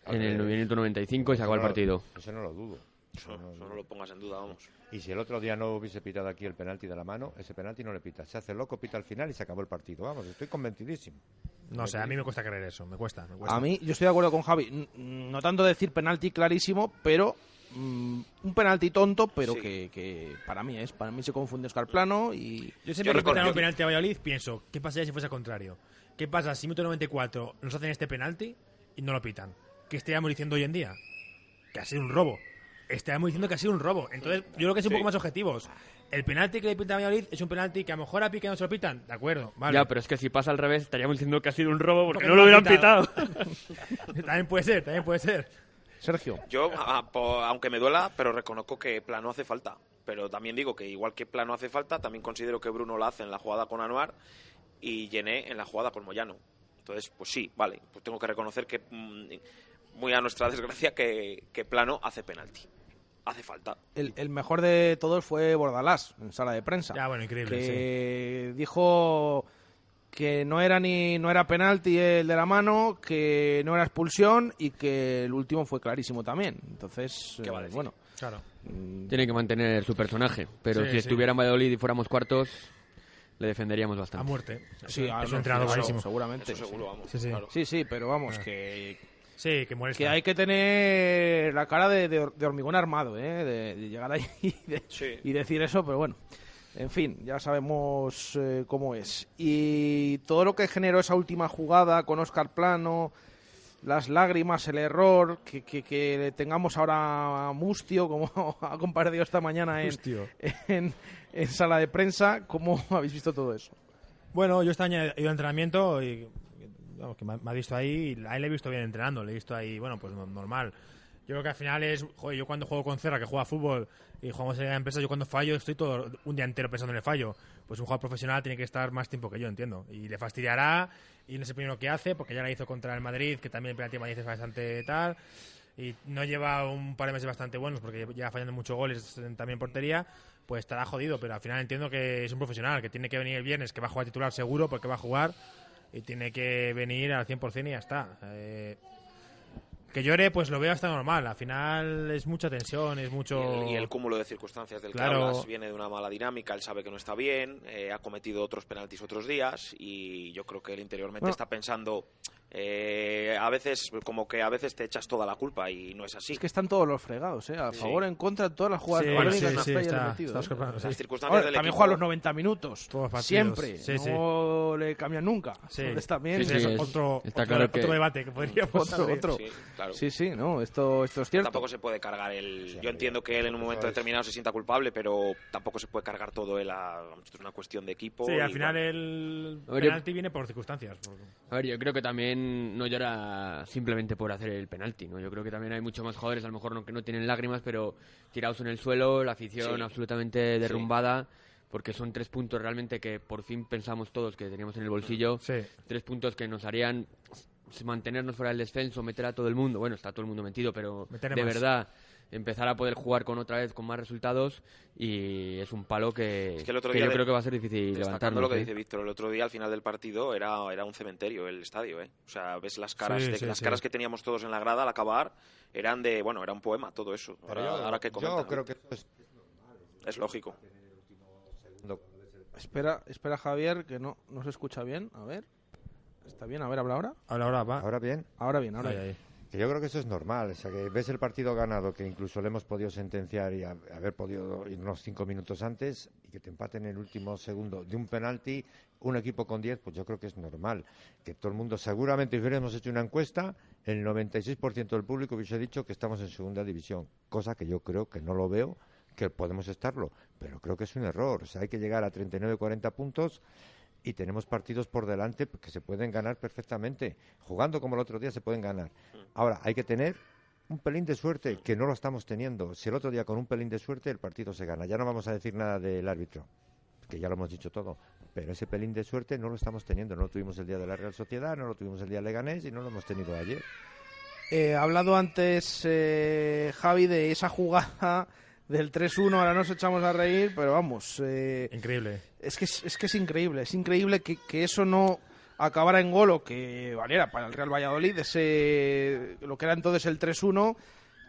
Speaker 5: en el minuto 95 y se acabó el partido.
Speaker 7: Eso no lo dudo.
Speaker 6: Eso, eso no lo pongas en duda, vamos.
Speaker 7: Y si el otro día no hubiese pitado aquí el penalti de la mano, ese penalti no le pita. Se hace loco, pita al final y se acabó el partido. Vamos, estoy convencidísimo.
Speaker 4: No sé, a mí me cuesta creer eso, me cuesta. Me cuesta.
Speaker 3: A mí, yo estoy de acuerdo con Javi. No tanto decir penalti clarísimo, pero mm, un penalti tonto, pero
Speaker 6: Sí.
Speaker 3: que, que para mí es. Para mí se confunde Oscar Plano y.
Speaker 4: Yo siempre
Speaker 6: Yo
Speaker 4: que un penalti a Valladolid pienso, ¿qué pasaría si fuese al contrario? ¿Qué pasa si minuto 94 nos hacen este penalti y no lo pitan? ¿Qué estaríamos diciendo hoy en día? Que ha sido un robo. Estaríamos diciendo que ha sido un robo. Entonces, yo creo que es un
Speaker 6: Sí.
Speaker 4: poco más objetivos. El penalti que le pita a Valladolid es un penalti que a lo mejor a Pique no se lo pitan. De acuerdo, vale.
Speaker 5: Ya, pero es que si pasa al revés, estaríamos diciendo que ha sido un robo porque,
Speaker 4: Porque
Speaker 5: no lo hubieran pitado.
Speaker 4: también puede ser, también puede ser.
Speaker 3: Sergio.
Speaker 6: Yo, a- po- aunque me duela, pero reconozco que Plano hace falta. Pero también digo que igual que Plano hace falta, también considero que Bruno la hace en la jugada con Anuar y Llené en la jugada con Moyano. Entonces, pues sí, vale, pues tengo que reconocer que, mm, muy a nuestra desgracia, que, que Plano hace penalti. Hace falta.
Speaker 3: El, el mejor de todos fue Bordalás en sala de prensa.
Speaker 4: Ya, bueno, increíble,
Speaker 3: que dijo que no era ni no era penalti el de la mano, que no era expulsión y que el último fue clarísimo también. Entonces,
Speaker 6: ¿Qué va a
Speaker 3: eh, bueno,
Speaker 4: Claro.
Speaker 3: mm,
Speaker 5: Tiene que mantener su personaje, pero
Speaker 4: Sí,
Speaker 5: si
Speaker 4: sí.
Speaker 5: estuviera en Valladolid y fuéramos cuartos, le defendería
Speaker 4: A
Speaker 5: bastante.
Speaker 4: muerte.
Speaker 3: sí,
Speaker 4: es
Speaker 3: ah,
Speaker 4: un
Speaker 3: no,
Speaker 4: entrenador
Speaker 3: eso
Speaker 4: buenísimo.
Speaker 3: seguramente.
Speaker 6: Eso seguro, vamos.
Speaker 4: Sí, sí.
Speaker 6: claro.
Speaker 3: Sí, sí, pero vamos,
Speaker 4: Ah.
Speaker 3: que,
Speaker 4: Sí, que molesta.
Speaker 3: que hay que tener la cara de, de hor- de hormigón armado, ¿eh? de, de llegar ahí y, de-
Speaker 6: Sí.
Speaker 3: y decir eso, pero bueno. En fin, ya sabemos eh, cómo es. Y todo lo que generó esa última jugada con Oscar Plano, las lágrimas, el error, que, que, tengamos ahora a Mustio, como ha compartido esta mañana en, en, en sala de prensa, ¿cómo habéis visto todo eso?
Speaker 4: Bueno, yo este año he ido a entrenamiento y vamos, que me ha- visto ahí, y a él le he visto bien entrenando, le he visto ahí, bueno, pues no- normal. Yo creo que al final es, joder, yo cuando juego con Cerra, que juega fútbol, y jugamos en la empresa, yo cuando fallo estoy todo un día entero pensando en el fallo. Pues un jugador profesional tiene que estar más tiempo que yo, entiendo. Y le fastidiará, y no sé primero qué hace, porque ya la hizo contra el Madrid, que también el penalti Madrid es bastante tal. Y no lleva un par de meses bastante buenos, porque lleva fallando muchos goles también portería, pues estará jodido. Pero al final entiendo que es un profesional, que tiene que venir el viernes, que va a jugar titular seguro, porque va a jugar, y tiene que venir al 100% y ya está. Eh, que llore, pues lo veo hasta normal. Al final es mucha tensión, es
Speaker 6: Y
Speaker 4: mucho...
Speaker 6: el, y el cúmulo de circunstancias del
Speaker 4: Claro.
Speaker 6: que hablas viene de una mala dinámica, él sabe que no está bien, eh, ha cometido otros penaltis otros días y yo creo que él interiormente
Speaker 3: Bueno.
Speaker 6: está pensando, eh, a veces, como que a veces te echas toda la culpa y no es así.
Speaker 3: Es que están todos los fregados, ¿eh? A
Speaker 6: Sí.
Speaker 3: favor, en contra, todas las jugadas
Speaker 4: Sí,
Speaker 3: polémicas
Speaker 4: sí,
Speaker 3: las
Speaker 4: sí, está-
Speaker 3: metido,
Speaker 4: está
Speaker 3: ¿eh?
Speaker 4: Oscar Plano, sí.
Speaker 6: Las circunstancias
Speaker 3: Ahora,
Speaker 6: del
Speaker 3: también juega los 90 minutos.
Speaker 4: Todos partidos.
Speaker 3: Siempre.
Speaker 4: Sí, sí.
Speaker 3: no le cambian nunca.
Speaker 4: Sí.
Speaker 3: Entonces también
Speaker 5: Sí,
Speaker 4: Sí,
Speaker 5: sí,
Speaker 4: es
Speaker 5: es-
Speaker 4: otro,
Speaker 5: está
Speaker 4: otro,
Speaker 5: claro que-
Speaker 4: otro debate que podríamos
Speaker 3: Otro.
Speaker 6: Sí, claro.
Speaker 3: Sí, sí, no, esto, esto es cierto.
Speaker 6: Tampoco se puede cargar el.
Speaker 7: Sí,
Speaker 6: Yo entiendo que él en un momento determinado se sienta culpable, pero tampoco se puede cargar todo él a. Esto es una cuestión de equipo.
Speaker 4: Sí, al final
Speaker 6: bueno,
Speaker 4: el penalti viene por circunstancias.
Speaker 5: A ver, yo creo que también no llora simplemente por hacer el penalti, ¿no? Yo creo que también hay muchos más jugadores, a lo mejor no, que no tienen lágrimas, pero tirados en el suelo, la afición
Speaker 6: Sí.
Speaker 5: absolutamente derrumbada, porque son tres puntos realmente que por fin pensamos todos que teníamos en el bolsillo,
Speaker 4: Sí.
Speaker 5: tres puntos que nos harían mantenernos fuera del descenso, meter a todo el mundo, bueno, está todo el mundo metido, pero de verdad empezar a poder jugar con otra vez con más resultados y es un palo que,
Speaker 6: Es que el otro
Speaker 5: que
Speaker 6: día
Speaker 5: yo
Speaker 6: de-
Speaker 5: creo que va a ser difícil levantarnos.
Speaker 6: lo que
Speaker 5: ¿eh?
Speaker 6: dice Víctor, el otro día al final del partido era, era un cementerio el estadio, ¿eh? O sea, ves las caras,
Speaker 4: Sí,
Speaker 6: de-
Speaker 4: sí,
Speaker 6: las
Speaker 4: sí.
Speaker 6: caras que teníamos todos en la grada al acabar eran de, bueno, era un poema todo eso. Ahora,
Speaker 7: yo,
Speaker 6: ahora que
Speaker 7: yo
Speaker 6: comentan,
Speaker 7: creo que esto es
Speaker 6: es lógico.
Speaker 3: Espera, espera Javier, que no, no se escucha bien. A ver. ¿Está bien? A ver, habla ahora.
Speaker 4: Ahora, ahora va.
Speaker 7: Ahora bien,
Speaker 3: Ahora bien, ahora
Speaker 4: Ahí,
Speaker 3: bien.
Speaker 4: ahí.
Speaker 7: Que yo creo que eso es normal. O sea, que ves el partido ganado, que incluso le hemos podido sentenciar y ha- haber podido irnos cinco minutos antes y que te empaten en el último segundo de un penalti, un equipo con 10, pues yo creo que es normal. Que todo el mundo, seguramente, si hubiéramos hecho una encuesta, el 96% del público hubiese dicho que estamos en segunda división, cosa que yo creo que no lo veo, que podemos estarlo, pero creo que es un error. O sea, hay que llegar a 39-40 puntos y tenemos partidos por delante que se pueden ganar perfectamente. Jugando como el otro día se pueden ganar. Ahora, hay que tener un pelín de suerte, que no lo estamos teniendo. Si el otro día con un pelín de suerte el partido se gana. Ya no vamos a decir nada del árbitro, que ya lo hemos dicho todo. Pero ese pelín de suerte no lo estamos teniendo. No lo tuvimos el día de la Real Sociedad, no lo tuvimos el día de Leganés y no lo hemos tenido ayer.
Speaker 3: Eh, ha hablado antes eh, Javi de esa jugada del 3-1, ahora nos echamos a reír, pero vamos, eh,
Speaker 4: Increíble.
Speaker 3: es, que es, es que es increíble, es increíble que, que eso no acabara en gol o que valiera para el Real Valladolid, ese, lo que era entonces el 3-1,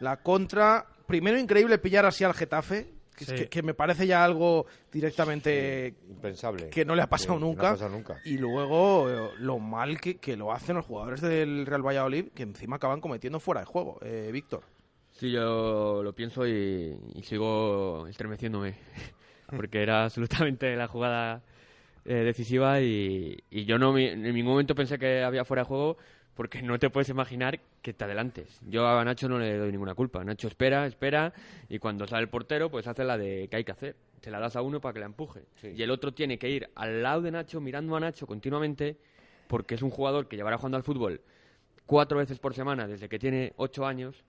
Speaker 3: la contra, primero increíble pillar así al Getafe, que, es
Speaker 4: Sí.
Speaker 3: que- que me parece ya algo directamente
Speaker 7: Impensable.
Speaker 3: que no le ha pasado
Speaker 7: Que- que no
Speaker 3: nunca.
Speaker 7: ha pasado nunca.
Speaker 3: Y luego eh, lo mal que, que lo hacen los jugadores del Real Valladolid, que encima acaban cometiendo fuera de juego. Eh, Víctor.
Speaker 5: Sí, yo lo pienso y, y sigo estremeciéndome, porque era absolutamente la jugada eh, decisiva y, y yo no en ningún momento pensé que había fuera de juego porque no te puedes imaginar que te adelantes. Yo a Nacho no le doy ninguna culpa. Nacho espera, espera y cuando sale el portero pues hace la de que hay que hacer. Se la das a uno para que la empuje. Y el otro tiene que ir al lado de Nacho, mirando a Nacho continuamente porque es un jugador que llevará jugando al fútbol cuatro veces por semana desde que tiene ocho años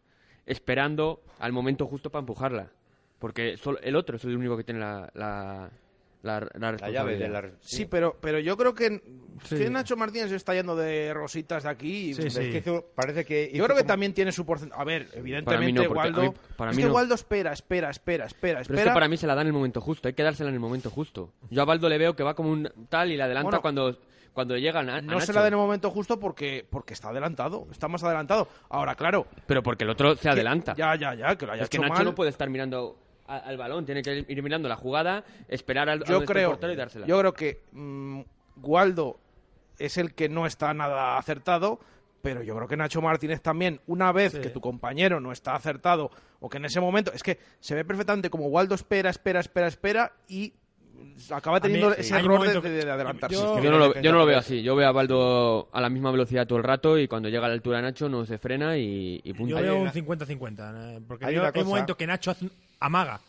Speaker 5: esperando al momento justo para empujarla. Porque solo el otro es el único que tiene la, la, la, la
Speaker 7: La llave de la...
Speaker 3: Sí, pero, pero yo creo que,
Speaker 4: Sí.
Speaker 3: que Nacho Martínez se está yendo de rositas de aquí. y-
Speaker 4: Sí,
Speaker 7: Es que hizo- parece que...
Speaker 3: Yo creo que
Speaker 7: como-
Speaker 3: también tiene su porcentaje. A ver, evidentemente,
Speaker 5: Para mí no,
Speaker 3: Waldo.
Speaker 5: mí- para
Speaker 3: es
Speaker 5: mí
Speaker 3: que
Speaker 5: no.
Speaker 3: Waldo espera, espera, espera, espera, espera.
Speaker 5: Pero es que para mí se la da en el momento justo, hay que dársela en el momento justo. Yo a Baldo le veo que va como un tal y le adelanta
Speaker 3: Bueno,
Speaker 5: cuando, cuando llegan a, a
Speaker 3: no se la da en el momento justo porque, porque está adelantado. Está más adelantado. Ahora, claro.
Speaker 5: Pero porque el otro se
Speaker 3: que-
Speaker 5: adelanta.
Speaker 3: Ya, ya, ya, que lo haya
Speaker 5: es que Nacho
Speaker 3: mal.
Speaker 5: no puede estar mirando al balón, tiene que ir mirando la jugada, esperar al,
Speaker 3: yo creo,
Speaker 5: portero y dársela.
Speaker 3: yo creo que mm, Waldo es el que no está nada acertado, pero yo creo que Nacho Martínez también, una vez
Speaker 4: Sí.
Speaker 3: que tu compañero no está acertado, o que en ese momento, es que se ve perfectamente como Waldo espera, espera, espera, espera, y acaba teniendo
Speaker 4: mí,
Speaker 3: ese error de, adelantarse.
Speaker 4: yo-
Speaker 5: Yo no, lo, yo no lo veo así. Yo veo a Baldo a la misma velocidad todo el rato y cuando llega a la altura de Nacho no se frena y, y punto.
Speaker 4: Yo veo un
Speaker 7: una-
Speaker 4: 50-50. eh, Porque
Speaker 7: hay
Speaker 4: hay
Speaker 7: cosa-
Speaker 4: un momento que Nacho hace un- amaga.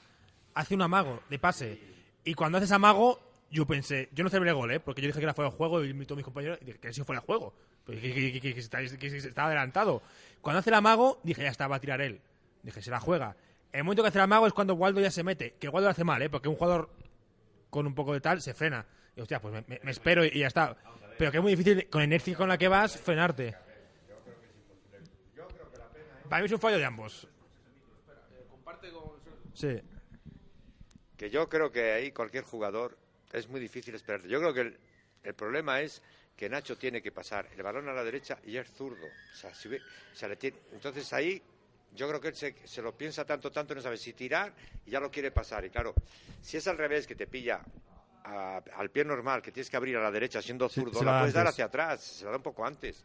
Speaker 4: Hace un amago de pase. Y cuando haces amago, yo pensé, yo no celebré gol, ¿eh? Porque yo dije que era fuera de juego y todos mis compañeros y dije que sí fuera de juego. Pero que, que- que- que- que está, que- que está adelantado. Cuando hace el amago, dije, ya está, va a tirar él. Dije, se la juega. El momento que hace el amago es cuando Waldo ya se mete. Que Waldo lo hace mal, ¿eh? Porque un jugador con un poco de tal se frena. Y hostia, pues me, espero y, ya está. Pero que es muy difícil, con la inercia con la que vas, frenarte. Para mí es un fallo de ambos. Sí.
Speaker 7: Que yo creo que ahí cualquier jugador es muy difícil esperarte. Yo creo que el, el problema es que Nacho tiene que pasar el balón a la derecha y es zurdo. O sea, si o sea, le tiene- entonces ahí yo creo que él se, se lo piensa tanto, tanto, no sabe si tirar y ya lo quiere pasar. Y claro, si es al revés, que te pilla a- al pie normal, que tienes que abrir a la derecha siendo zurdo,
Speaker 4: la
Speaker 7: puedes dar hacia atrás, se la da un poco antes.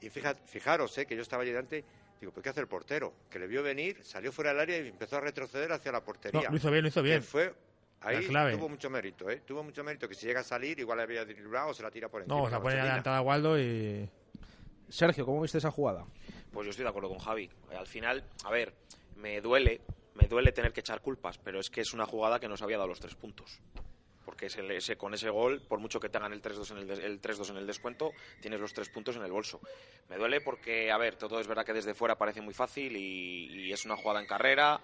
Speaker 7: Y fija- fijaros, eh, que yo estaba allí delante, digo, ¿pero qué hace el portero? Que le vio venir, salió fuera del área y empezó a retroceder hacia la portería.
Speaker 4: No, lo hizo bien, lo hizo
Speaker 7: Que
Speaker 4: bien.
Speaker 7: fue ahí tuvo mucho mérito, ¿eh? Tuvo mucho mérito que si llega a salir igual le había driblado o se la tira por encima.
Speaker 4: No, se la pone adelantada a Waldo y.
Speaker 3: Sergio, ¿cómo viste esa jugada?
Speaker 6: Pues yo estoy de acuerdo con Javi. Eh, Al final, a ver, me duele, me duele tener que echar culpas, pero es que es una jugada que nos había dado los tres puntos. Porque ese, ese- con ese gol, por mucho que tengan el 3-2 en el, el 3-2 en el descuento, tienes los tres puntos en el bolso. Me duele porque, a ver, todo es verdad que desde fuera parece muy fácil y, es una jugada en carrera.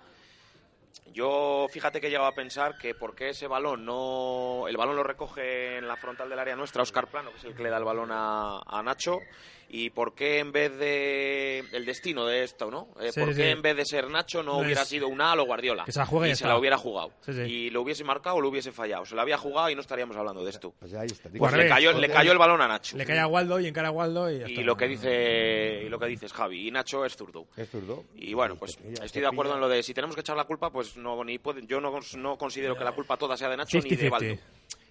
Speaker 6: Yo, fíjate que he llegado a pensar que por qué ese balón no... El balón lo recoge en la frontal del área nuestra Oscar Plano, que es el que le da el balón a Nacho, y por qué en vez de... El destino de esto, ¿no? Eh,
Speaker 4: Sí,
Speaker 6: ¿Por
Speaker 4: sí,
Speaker 6: qué
Speaker 4: sí.
Speaker 6: en vez de ser Nacho no
Speaker 4: No
Speaker 6: hubiera
Speaker 4: es-
Speaker 6: sido Unal o Guardiola?
Speaker 4: Que se la juegue y
Speaker 6: se la hubiera jugado.
Speaker 4: Sí, sí.
Speaker 6: Y lo hubiese marcado o lo hubiese fallado. Se lo había jugado y no estaríamos hablando de esto.
Speaker 7: Pues ahí está.
Speaker 4: Pues
Speaker 6: Pues le
Speaker 4: revés.
Speaker 6: cayó, le cayó el balón a Nacho.
Speaker 4: Le cae a Waldo y encara a Waldo y.
Speaker 6: lo que dice y lo que dices Javi y Nacho es zurdo.
Speaker 7: Es zurdo.
Speaker 6: Y bueno, pues estoy de acuerdo
Speaker 7: pilla-
Speaker 6: en lo de si tenemos que echar la culpa, pues no ni pueden, yo no, no considero que la culpa toda sea de Nacho ni de
Speaker 4: 50-50.
Speaker 6: Baldo.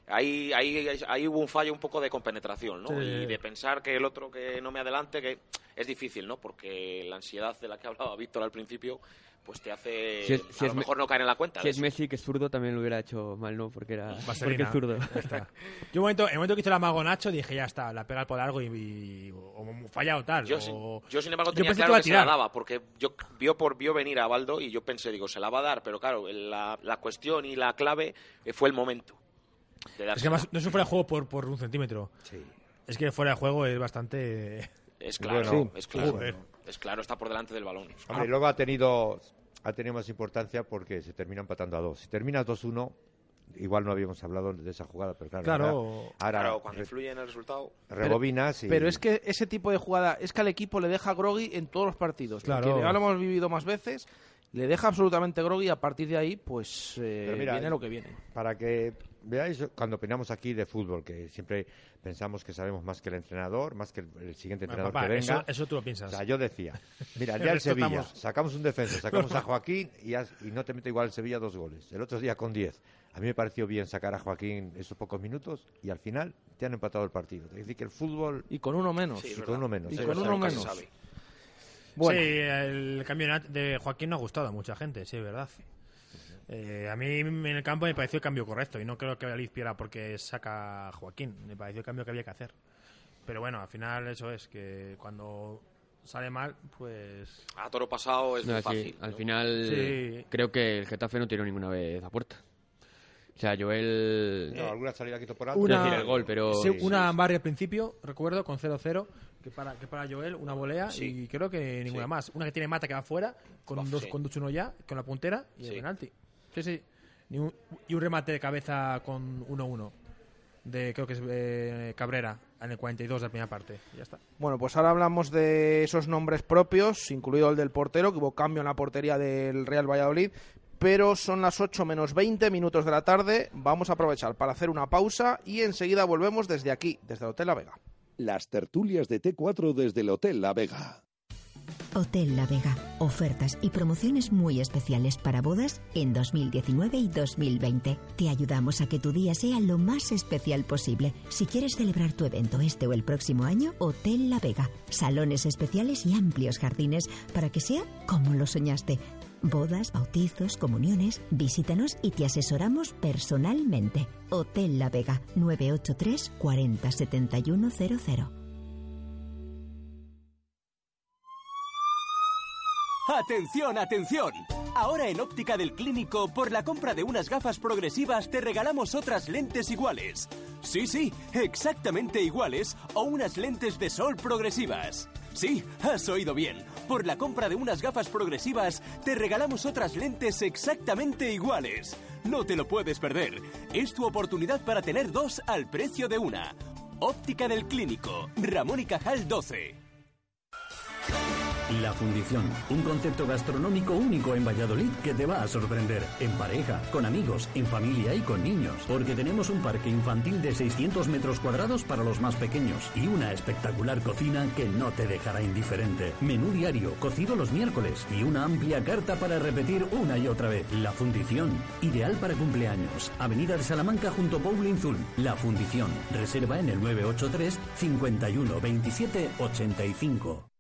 Speaker 6: Ahí, ahí, ahí hubo un fallo un poco de compenetración, ¿no?
Speaker 4: Sí.
Speaker 6: Y de pensar que el otro que no me adelante, que es difícil, ¿no? Porque la ansiedad de la que hablaba Víctor al principio, pues te hace
Speaker 5: Si es- si
Speaker 6: a
Speaker 5: es
Speaker 6: lo
Speaker 5: me-
Speaker 6: mejor no caer en la cuenta.
Speaker 5: Si es
Speaker 6: eso.
Speaker 5: Messi, que es zurdo, también lo hubiera hecho mal, ¿no? Porque era porque es zurdo.
Speaker 4: Está. Yo, un momento, en el momento que hizo el amago Nacho, dije, ya está, la pega al por algo y, y- o, o falla o tal.
Speaker 6: Yo,
Speaker 4: o-
Speaker 6: sin, yo, sin embargo,
Speaker 4: Yo
Speaker 6: tenía
Speaker 4: pensé que
Speaker 6: claro
Speaker 4: a
Speaker 6: que, se la daba, porque yo vio, por, vio venir a Baldo y yo pensé, digo, se la va a dar, pero claro, la, la cuestión y la clave eh, fue el momento. De
Speaker 4: Es que además no es un fuera de juego por, por un centímetro.
Speaker 7: Sí.
Speaker 4: Es que fuera de juego es bastante.
Speaker 6: Es claro,
Speaker 7: Bueno,
Speaker 6: es claro.
Speaker 4: joder.
Speaker 6: Es claro, está por delante del balón.
Speaker 7: Hombre, y luego ha tenido, ha tenido más importancia porque se termina empatando a dos. Si terminas 2-1, igual no habíamos hablado de esa jugada, pero claro.
Speaker 4: Claro.
Speaker 7: Ahora, ahora
Speaker 6: Claro, cuando influye en el resultado.
Speaker 7: rebobinas y...
Speaker 3: Pero es que ese tipo de jugada es que al equipo le deja groggy en todos los partidos.
Speaker 4: Claro.
Speaker 3: Porque ya lo hemos vivido más veces. Le deja absolutamente groggy y a partir de ahí, pues eh,
Speaker 7: mira,
Speaker 3: viene lo que viene.
Speaker 7: Para que veáis, cuando opinamos aquí de fútbol, que siempre pensamos que sabemos más que el entrenador, más que el, el siguiente
Speaker 4: Bueno,
Speaker 7: entrenador
Speaker 4: papá,
Speaker 7: que venga.
Speaker 4: eso, eso tú lo piensas.
Speaker 7: O sea, yo decía, mira, el
Speaker 4: El
Speaker 7: día del Sevilla,
Speaker 4: estamos-
Speaker 7: sacamos un defensa, sacamos a Joaquín y, has- y no te mete igual el Sevilla dos goles. El otro día con 10. A mí me pareció bien sacar a Joaquín esos pocos minutos y al final te han empatado el partido. Es decir, que el fútbol
Speaker 3: Y con uno menos.
Speaker 6: Sí,
Speaker 7: y con uno menos.
Speaker 3: Y con uno menos. Bueno.
Speaker 4: Sí, el cambio de Joaquín no ha gustado a mucha gente, sí, es verdad. Eh, a mí en el campo me pareció el cambio correcto y no creo que Valladolid pierda porque saca a Joaquín. Me pareció el cambio que había que hacer. Pero bueno, al final eso es que cuando sale mal, pues...
Speaker 6: A toro pasado es
Speaker 5: No,
Speaker 6: muy
Speaker 5: sí,
Speaker 6: fácil.
Speaker 5: al
Speaker 6: ¿no?
Speaker 5: final
Speaker 4: Sí.
Speaker 5: creo que el Getafe no tiró ninguna vez a puerta. O sea, Joel...
Speaker 7: No, alguna salida quitó por alto.
Speaker 8: Una-
Speaker 5: decir, el gol, pero...
Speaker 8: Sí, una Barry al principio, recuerdo, con 0-0, que para, que para Joel, una volea
Speaker 6: Sí.
Speaker 8: y creo que ninguna
Speaker 6: Sí.
Speaker 8: más. Una que tiene Mata que va fuera, con
Speaker 6: Uf,
Speaker 8: dos
Speaker 6: sí.
Speaker 8: con 2-1 ya, con la puntera y el
Speaker 6: Sí.
Speaker 8: penalti. Sí, sí. Un- y un remate de cabeza con 1-1 de creo que es eh, Cabrera en el 42 de la primera parte. Ya está.
Speaker 3: Bueno, pues ahora hablamos de esos nombres propios, incluido el del portero, que hubo cambio en la portería del Real Valladolid. Pero son las 8 menos 20 minutos de la tarde. Vamos a aprovechar para hacer una pausa y enseguida volvemos desde aquí, desde el Hotel La Vega.
Speaker 2: Las tertulias de T4 desde el Hotel La Vega.
Speaker 1: Hotel La Vega. Ofertas y promociones muy especiales para bodas en 2019 y 2020. Te ayudamos a que tu día sea lo más especial posible. Si quieres celebrar tu evento este o el próximo año, Hotel La Vega. Salones especiales y amplios jardines para que sea como lo soñaste. Bodas, bautizos, comuniones, visítanos y te asesoramos personalmente. Hotel La Vega 983 40 71
Speaker 9: Atención, atención. Ahora en Óptica del Clínico, por la compra de unas gafas progresivas, te regalamos otras lentes iguales. Sí, sí, exactamente iguales o unas lentes de sol progresivas. Sí, has oído bien. Por la compra de unas gafas progresivas, te regalamos otras lentes exactamente iguales. No te lo puedes perder. Es tu oportunidad para tener dos al precio de una. Óptica del Clínico, Ramón y Cajal 12.
Speaker 10: La Fundición, un concepto gastronómico único en Valladolid que te va a sorprender. En pareja, con amigos, en familia y con niños. Porque tenemos un parque infantil de 600 metros cuadrados para los más pequeños y una espectacular cocina que no te dejará indiferente. Menú diario, cocido los miércoles y una amplia carta para repetir una y otra vez. La Fundición, ideal para cumpleaños. Avenida de Salamanca junto a Bowling Zul. La Fundición, reserva en el 983 51 27 85.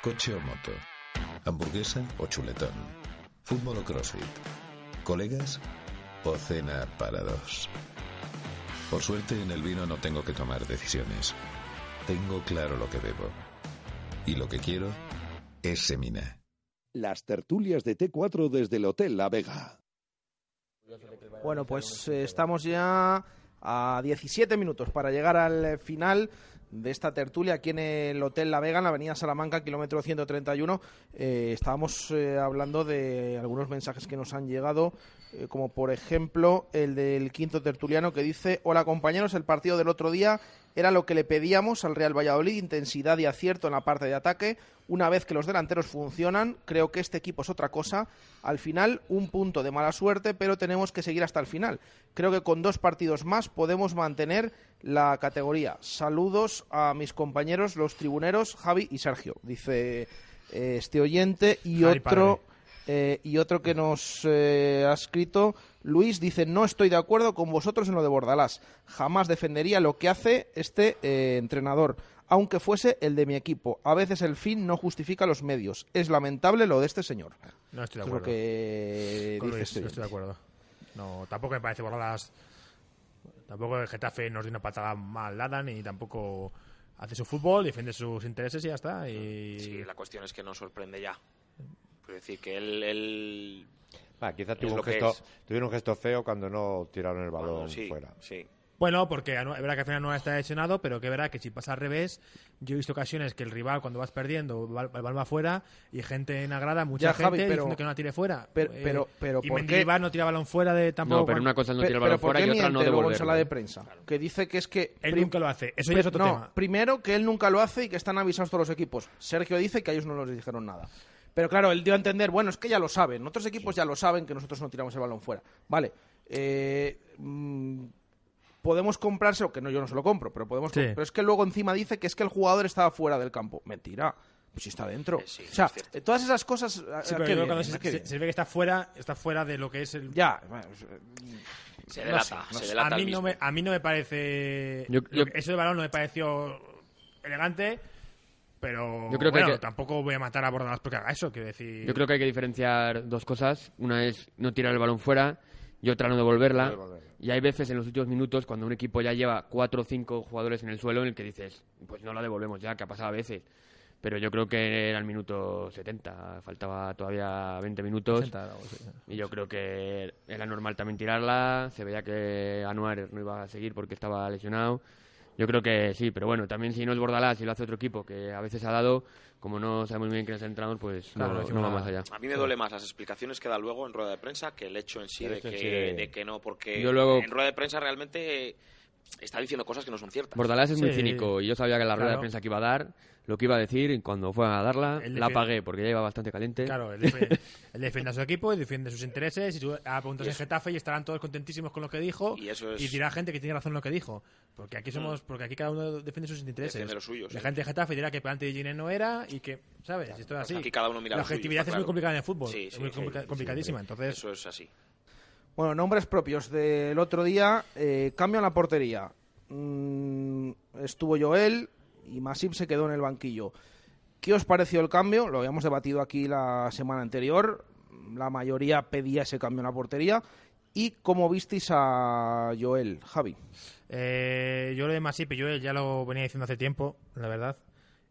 Speaker 11: Coche o moto. Hamburguesa o chuletón. Fútbol o crossfit. Colegas o cena para dos. Por suerte en el vino no tengo que tomar decisiones. Tengo claro lo que bebo. Y lo que quiero es Semina.
Speaker 2: Las tertulias de T4 desde el Hotel La Vega.
Speaker 3: Bueno, pues eh, estamos ya a 17 minutos para llegar al final de esta tertulia aquí en el Hotel La Vega, en la avenida Salamanca, kilómetro 131. Eh, estábamos eh, hablando de algunos mensajes que nos han llegado, eh, como por ejemplo el del quinto tertuliano que dice, hola compañeros, el partido del otro día era lo que le pedíamos al Real Valladolid, intensidad y acierto en la parte de ataque. Una vez que los delanteros funcionan, creo que este equipo es otra cosa. Al final, un punto de mala suerte, pero tenemos que seguir hasta el final. Creo que con dos partidos más podemos mantener la categoría. Saludos a mis compañeros, los tribuneros, Javi y Sergio, dice eh, este oyente. Y otro, eh, y otro que nos eh, ha escrito, Luis, dice, no estoy de acuerdo con vosotros en lo de Bordalás. Jamás defendería lo que hace este eh, entrenador, aunque fuese el de mi equipo. A veces el fin no justifica los medios. Es lamentable lo de este señor.
Speaker 4: No estoy de acuerdo.
Speaker 3: lo que
Speaker 4: Con
Speaker 3: dice
Speaker 4: Luis,
Speaker 3: este
Speaker 4: no estoy de acuerdo. No, tampoco me parece Bordalas. Tampoco el Getafe nos dio una patada mal dada, ni tampoco hace su fútbol, defiende sus intereses y ya está. Y...
Speaker 6: Sí, la cuestión es que nos sorprende ya. Es decir, que él... él
Speaker 7: Ah, quizás tuvo un, gesto,
Speaker 6: es.
Speaker 7: tuvieron un gesto feo cuando no tiraron el balón
Speaker 6: Bueno, sí,
Speaker 7: fuera.
Speaker 6: sí.
Speaker 4: Bueno, porque es verdad que al final no está lesionado, pero que es verdad que si pasa al revés, yo he visto ocasiones que el rival cuando vas perdiendo va- el balón va fuera y gente en la grada, mucha
Speaker 3: Ya,
Speaker 4: gente
Speaker 3: Javi, pero-
Speaker 4: diciendo que no la tire fuera.
Speaker 3: pero-
Speaker 4: Eh,
Speaker 3: pero- pero
Speaker 4: y. Mendilibar no tira balón fuera de tampoco.
Speaker 5: No, pero una cosa es no el
Speaker 3: pero
Speaker 5: balón
Speaker 3: ¿por
Speaker 5: fuera
Speaker 3: qué
Speaker 5: y otra no devolverlo.
Speaker 3: sala de prensa? Que dice que es que...
Speaker 4: Él nunca lo hace. Eso ya es otro
Speaker 3: no,
Speaker 4: tema.
Speaker 3: primero que él nunca lo hace y que están avisados todos los equipos. Sergio dice que a ellos no les dijeron nada. Pero claro, él dio a entender, bueno, es que ya lo saben, otros equipos ya lo saben que nosotros no tiramos el balón fuera. Vale, eh, mm, podemos comprárselo, que no, yo no se lo compro, pero podemos
Speaker 4: Sí.
Speaker 3: pero es que luego encima dice que es que el jugador estaba fuera del campo. Mentira. Pues si está dentro. o sea, eh, todas esas cosas. ¿a-
Speaker 4: Sí, pero
Speaker 3: vienen?
Speaker 4: cuando
Speaker 3: ¿A
Speaker 4: se, ve que está fuera, está fuera de lo que es el.
Speaker 3: Ya,
Speaker 6: Se
Speaker 3: no
Speaker 6: delata,
Speaker 3: sé, no
Speaker 6: se
Speaker 3: sé.
Speaker 6: delata
Speaker 4: a mí, no me, a mí no me parece.
Speaker 5: Yo-
Speaker 4: eso de balón no me pareció elegante. Pero
Speaker 5: Yo creo que
Speaker 4: bueno,
Speaker 5: hay que-
Speaker 4: tampoco voy a matar a Bordalas porque haga eso. Quiero decir.
Speaker 5: Yo creo que hay que diferenciar dos cosas. Una es no tirar el balón fuera y otra no devolverla. Y hay veces en los últimos minutos cuando un equipo ya lleva cuatro o cinco jugadores en el suelo en el que dices, pues no la devolvemos ya, que ha pasado a veces. Pero yo creo que era el minuto 70, faltaba todavía 20 minutos.
Speaker 4: 80 o sí.
Speaker 5: Y yo creo que era normal también tirarla. Se veía que Anuar no iba a seguir porque estaba lesionado. Yo creo que sí, pero bueno, también si no es Bordalás y lo hace otro equipo que a veces ha dado, como no sabemos muy bien quién es el entrenador, pues
Speaker 4: Claro,
Speaker 5: no, no va más allá.
Speaker 6: A mí me duele más las explicaciones que da luego en rueda de prensa que el hecho en sí, de,
Speaker 7: hecho
Speaker 6: que,
Speaker 7: sí de-
Speaker 6: de que no, porque
Speaker 5: Yo luego-
Speaker 6: en rueda de prensa realmente está diciendo cosas que no son ciertas.
Speaker 5: Bordalás es muy
Speaker 4: Sí.
Speaker 5: cínico y yo sabía que la rueda de
Speaker 4: Claro.
Speaker 5: prensa que iba a dar, lo que iba a decir, y cuando fue a darla, la apagué porque ya iba bastante caliente.
Speaker 4: Claro, él, defiende, él defiende a su equipo, él defiende sus intereses y tú a puntos
Speaker 6: Y
Speaker 4: en
Speaker 6: eso-
Speaker 4: Getafe y estarán todos contentísimos con lo que dijo
Speaker 6: Y eso es-
Speaker 4: y dirá gente que tiene razón en lo que dijo. Porque aquí somos, porque aquí cada uno defiende sus intereses.
Speaker 6: Defiende los suyos,
Speaker 4: La
Speaker 6: sí.
Speaker 4: gente de Getafe dirá que penalti de Gine no era y que, ¿sabes? Esto es así.
Speaker 6: Aquí cada uno mira
Speaker 4: La
Speaker 6: suyo,
Speaker 4: objetividad es muy
Speaker 6: claro.
Speaker 4: complicada en el fútbol.
Speaker 6: Sí,
Speaker 4: es muy
Speaker 6: sí,
Speaker 4: complica-
Speaker 6: sí,
Speaker 4: complicadísima. Entonces,
Speaker 6: Eso es así.
Speaker 3: Bueno, nombres propios del otro día. Eh, cambio en la portería. Mm, estuvo Joel y Masip se quedó en el banquillo. ¿Qué os pareció el cambio? Lo habíamos debatido aquí la semana anterior. La mayoría pedía ese cambio en la portería. ¿Y cómo visteis a Joel, Javi?
Speaker 4: Eh, yo lo de Masip, yo ya lo venía diciendo hace tiempo, la verdad.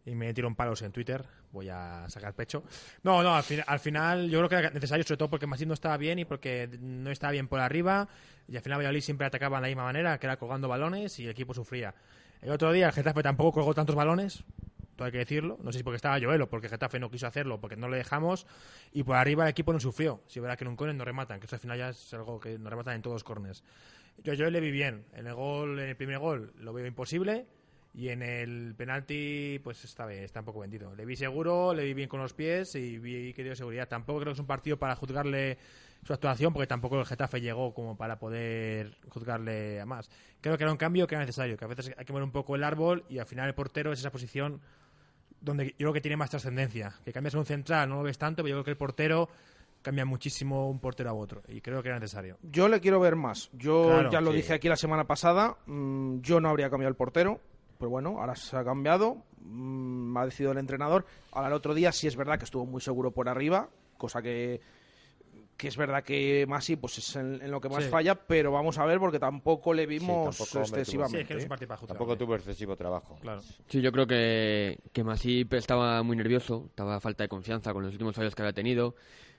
Speaker 4: Y me tiro un palos en Twitter. Voy a sacar pecho. No, no, al, fin- al final yo creo que era necesario, sobre todo porque Masip no estaba bien y porque no estaba bien por arriba. Y al final Valladolid siempre atacaba de la misma manera, que era colgando balones y el equipo sufría. El otro día el Getafe tampoco colgó tantos balones, todo hay que decirlo. No sé si porque estaba Joel o porque Getafe no quiso hacerlo, porque no le dejamos. Y por arriba el equipo no sufrió. Si verá que en un córner no rematan, que eso al final ya es algo que no rematan en todos los corners. Yo, yo le vi bien. En el gol, en el primer gol lo veo imposible. Y en el penalti, pues está bien, está un poco vendido. Le vi seguro, le vi bien con los pies y vi que dio seguridad. Tampoco creo que es un partido para juzgarle su actuación, porque tampoco el Getafe llegó como para poder juzgarle a más. Creo que era un cambio que era necesario, que a veces hay que mover un poco el árbol y al final el portero es esa posición donde yo creo que tiene más trascendencia. Que cambias a un central, no lo ves tanto, pero yo creo que el portero cambia muchísimo un portero a otro y creo que era necesario.
Speaker 3: Yo le quiero ver más. Yo
Speaker 4: Claro,
Speaker 3: ya lo
Speaker 4: sí.
Speaker 3: dije aquí la semana pasada. mm, yo no habría cambiado el portero. Pero bueno, ahora se ha cambiado. mm, ha decidido el entrenador. Ahora el otro día sí es verdad que estuvo muy seguro por arriba. Cosa que, que es verdad que Masi pues es en, en lo que más
Speaker 4: Sí.
Speaker 3: falla. Pero vamos a ver porque tampoco le vimos
Speaker 7: tampoco, hombre, tuvo-
Speaker 3: excesivamente.
Speaker 4: Sí, es que no es un partido para juzgar.
Speaker 7: Tampoco tuvo excesivo trabajo.
Speaker 4: Claro.
Speaker 5: Sí, yo creo que, que Masip estaba muy nervioso, estaba a falta de confianza con los últimos fallos que había tenido,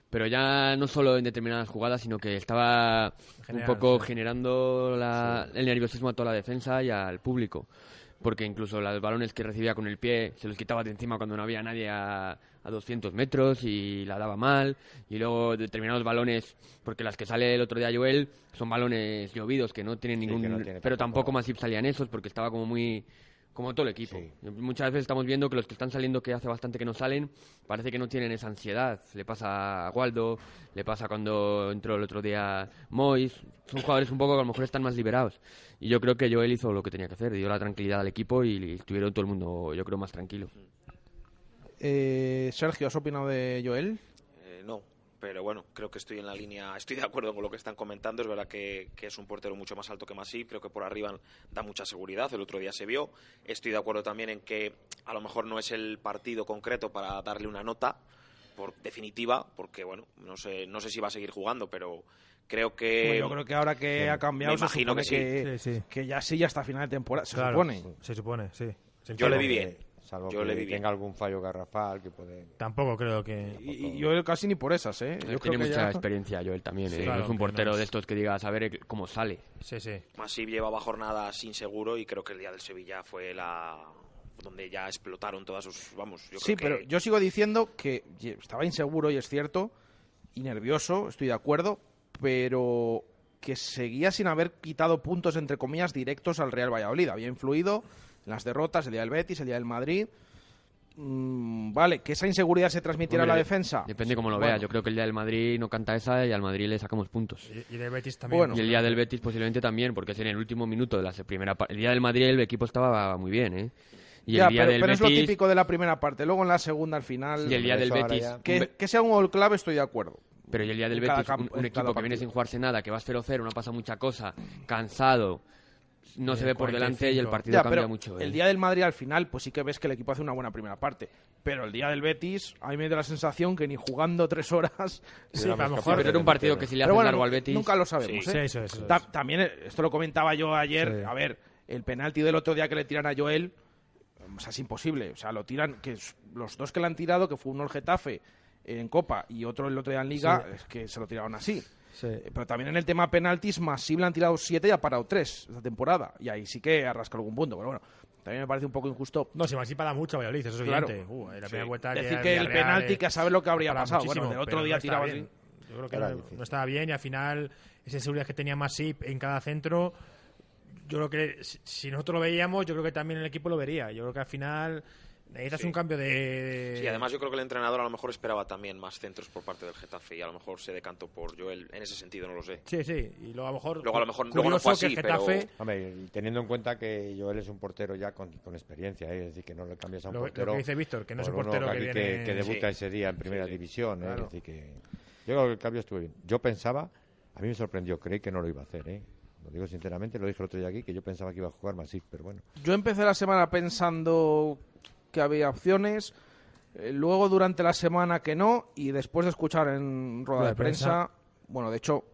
Speaker 5: pero ya no solo en determinadas jugadas, sino que estaba
Speaker 4: general,
Speaker 5: un poco
Speaker 4: sí.
Speaker 5: generando la- el nerviosismo a toda la defensa y al público, porque incluso los balones que recibía con el pie se los quitaba de encima cuando no había nadie a, a 200 metros y la daba mal, y luego determinados balones, porque las que sale el otro día Joel son balones llovidos que no tienen
Speaker 7: Sí,
Speaker 5: ningún...
Speaker 7: que no tiene
Speaker 5: pero
Speaker 7: tampoco-
Speaker 5: tampoco Masip salían esos porque estaba como muy como todo el equipo. Muchas veces estamos viendo que los que están saliendo, que hace bastante que no salen, parece que no tienen esa ansiedad. Le pasa a Waldo, le pasa cuando entró el otro día Mois. Son jugadores un poco que a lo mejor están más liberados. Y yo creo que Joel hizo lo que tenía que hacer, dio la tranquilidad al equipo y estuvieron todo el mundo, yo creo, más tranquilo.
Speaker 3: Eh, Sergio, ¿has opinado de Joel?
Speaker 6: Pero bueno, creo que estoy en la línea, estoy de acuerdo con lo que están comentando. Es verdad que, que es un portero mucho más alto que Masip, creo que por arriba da mucha seguridad. El otro día se vio. Estoy de acuerdo también en que a lo mejor no es el partido concreto para darle una nota por definitiva, porque bueno, no sé, no sé si va a seguir jugando, pero creo que
Speaker 3: Bueno, yo creo que ahora que
Speaker 6: Sí,
Speaker 3: ha cambiado,
Speaker 6: me imagino que sí.
Speaker 3: que,
Speaker 4: Sí, sí.
Speaker 3: que ya sí, ya hasta final de temporada. Se
Speaker 4: Claro,
Speaker 3: supone.
Speaker 4: Se supone, sí. Se
Speaker 6: Yo le vi bien.
Speaker 7: Salvo
Speaker 6: Yo
Speaker 7: que
Speaker 6: le
Speaker 7: tenga algún fallo garrafal que puede...
Speaker 4: Tampoco creo que...
Speaker 3: Y, y yo casi ni por esas, ¿eh? Yo
Speaker 5: tiene
Speaker 3: creo que
Speaker 5: mucha
Speaker 3: ya-
Speaker 5: experiencia Joel también.
Speaker 4: Sí,
Speaker 5: ¿eh?
Speaker 4: claro,
Speaker 5: no es un
Speaker 4: que no
Speaker 5: portero
Speaker 4: es-
Speaker 5: de estos que digas a ver eh, cómo sale.
Speaker 4: Sí, sí.
Speaker 6: Masip llevaba jornadas inseguro y creo que el día del Sevilla fue la donde ya explotaron todas sus vamos yo
Speaker 3: Sí,
Speaker 6: creo
Speaker 3: pero
Speaker 6: que
Speaker 3: yo sigo diciendo que estaba inseguro y es cierto, y nervioso, estoy de acuerdo, pero que seguía sin haber quitado puntos, entre comillas, directos al Real Valladolid. Había influido las derrotas, el día del Betis, el día del Madrid, mm, vale, que esa inseguridad se transmitiera a la defensa.
Speaker 5: Depende cómo lo
Speaker 3: Bueno,
Speaker 5: veas. Yo creo que el día del Madrid no canta esa y al Madrid le sacamos puntos.
Speaker 8: Y, y del Betis también.
Speaker 5: y el día del Betis posiblemente también, porque es en el último minuto de la primera parte. El día del Madrid el equipo estaba muy bien, ¿eh? Y
Speaker 3: ya,
Speaker 5: el día
Speaker 3: pero,
Speaker 5: del
Speaker 3: pero es lo típico de la primera parte. Luego en la segunda, al final.
Speaker 5: Y el día del Betis...
Speaker 3: Que, sea un gol clave, estoy de acuerdo.
Speaker 5: Pero y el día del Betis, un,
Speaker 3: campo-
Speaker 5: equipo que viene sin jugarse nada, que vas 0-0, no pasa mucha cosa, cansado, no se
Speaker 8: el
Speaker 5: ve por delante y el
Speaker 8: 45.
Speaker 5: partido
Speaker 3: Ya,
Speaker 5: cambia
Speaker 3: pero
Speaker 5: mucho. ¿eh?
Speaker 3: el día del Madrid al final, pues sí que ves que el equipo hace una buena primera parte. Pero el día del Betis, a mí me da la sensación que ni jugando tres horas.
Speaker 8: Sí,
Speaker 7: Era
Speaker 8: a lo mejor-
Speaker 5: Sí, pero era un partido que si le
Speaker 3: bueno,
Speaker 5: largo al Betis...
Speaker 3: nunca lo sabemos.
Speaker 8: Sí,
Speaker 3: ¿eh?
Speaker 8: eso es, eso
Speaker 3: Ta-
Speaker 8: es.
Speaker 3: También, eh, esto lo comentaba yo ayer.
Speaker 8: Sí.
Speaker 3: A ver, el penalti del otro día que le tiran a Joel, o sea, es imposible. O sea, lo tiran, que es- los dos que le han tirado, que fue uno el Getafe en Copa y otro el otro día en Liga,
Speaker 8: Sí.
Speaker 3: es que se lo tiraron así.
Speaker 8: Sí.
Speaker 3: Pero también en el tema penaltis, Masible han tirado siete y ha parado tres esta temporada. Y ahí sí que arrasca algún punto. Pero bueno, también me parece un poco injusto.
Speaker 8: No, si Masip da mucho a Valladolid, eso es
Speaker 3: Claro.
Speaker 8: evidente. Uh, la
Speaker 3: Sí.
Speaker 8: vuelta
Speaker 3: Decir que el penalti, que a saber lo que habría
Speaker 8: para
Speaker 3: pasado. bueno, del otro día
Speaker 8: no
Speaker 3: tiraba
Speaker 8: bien.
Speaker 3: así.
Speaker 8: Yo creo que
Speaker 7: Era
Speaker 8: no, estaba bien y al final esa seguridad que tenía Masip en cada centro, yo creo que si nosotros lo veíamos, yo creo que también el equipo lo vería. Yo creo que al final necesitas
Speaker 6: Sí.
Speaker 8: un cambio de...
Speaker 6: Sí, además yo creo que el entrenador a lo mejor esperaba también más centros por parte del Getafe y a lo mejor se decantó por Joel en ese sentido, no lo sé.
Speaker 8: Sí, sí, y luego a lo mejor...
Speaker 6: Luego a lo mejor- luego no fue así,
Speaker 8: el Getafe...
Speaker 6: pero-
Speaker 7: Hombre, y teniendo en cuenta que Joel es un portero ya con, con experiencia, ¿eh? es decir, que no le cambias a un
Speaker 8: Lo- lo que
Speaker 7: portero.
Speaker 8: dice Víctor, que no es un portero que
Speaker 7: aquí
Speaker 8: viene-
Speaker 7: que debuta
Speaker 6: Sí.
Speaker 7: ese día en primera
Speaker 6: Sí,
Speaker 7: división. ¿eh?
Speaker 8: claro.
Speaker 7: Es decir, que yo creo que el cambio estuvo bien. Yo pensaba, a mí me sorprendió, creí que no lo iba a hacer. ¿eh? Lo digo sinceramente, lo dije el otro día aquí, que yo pensaba que iba a jugar más, sí, pero bueno.
Speaker 3: Yo empecé la semana pensando que había opciones, eh, luego durante la semana que no, y después de escuchar en rueda de prensa, bueno, de hecho,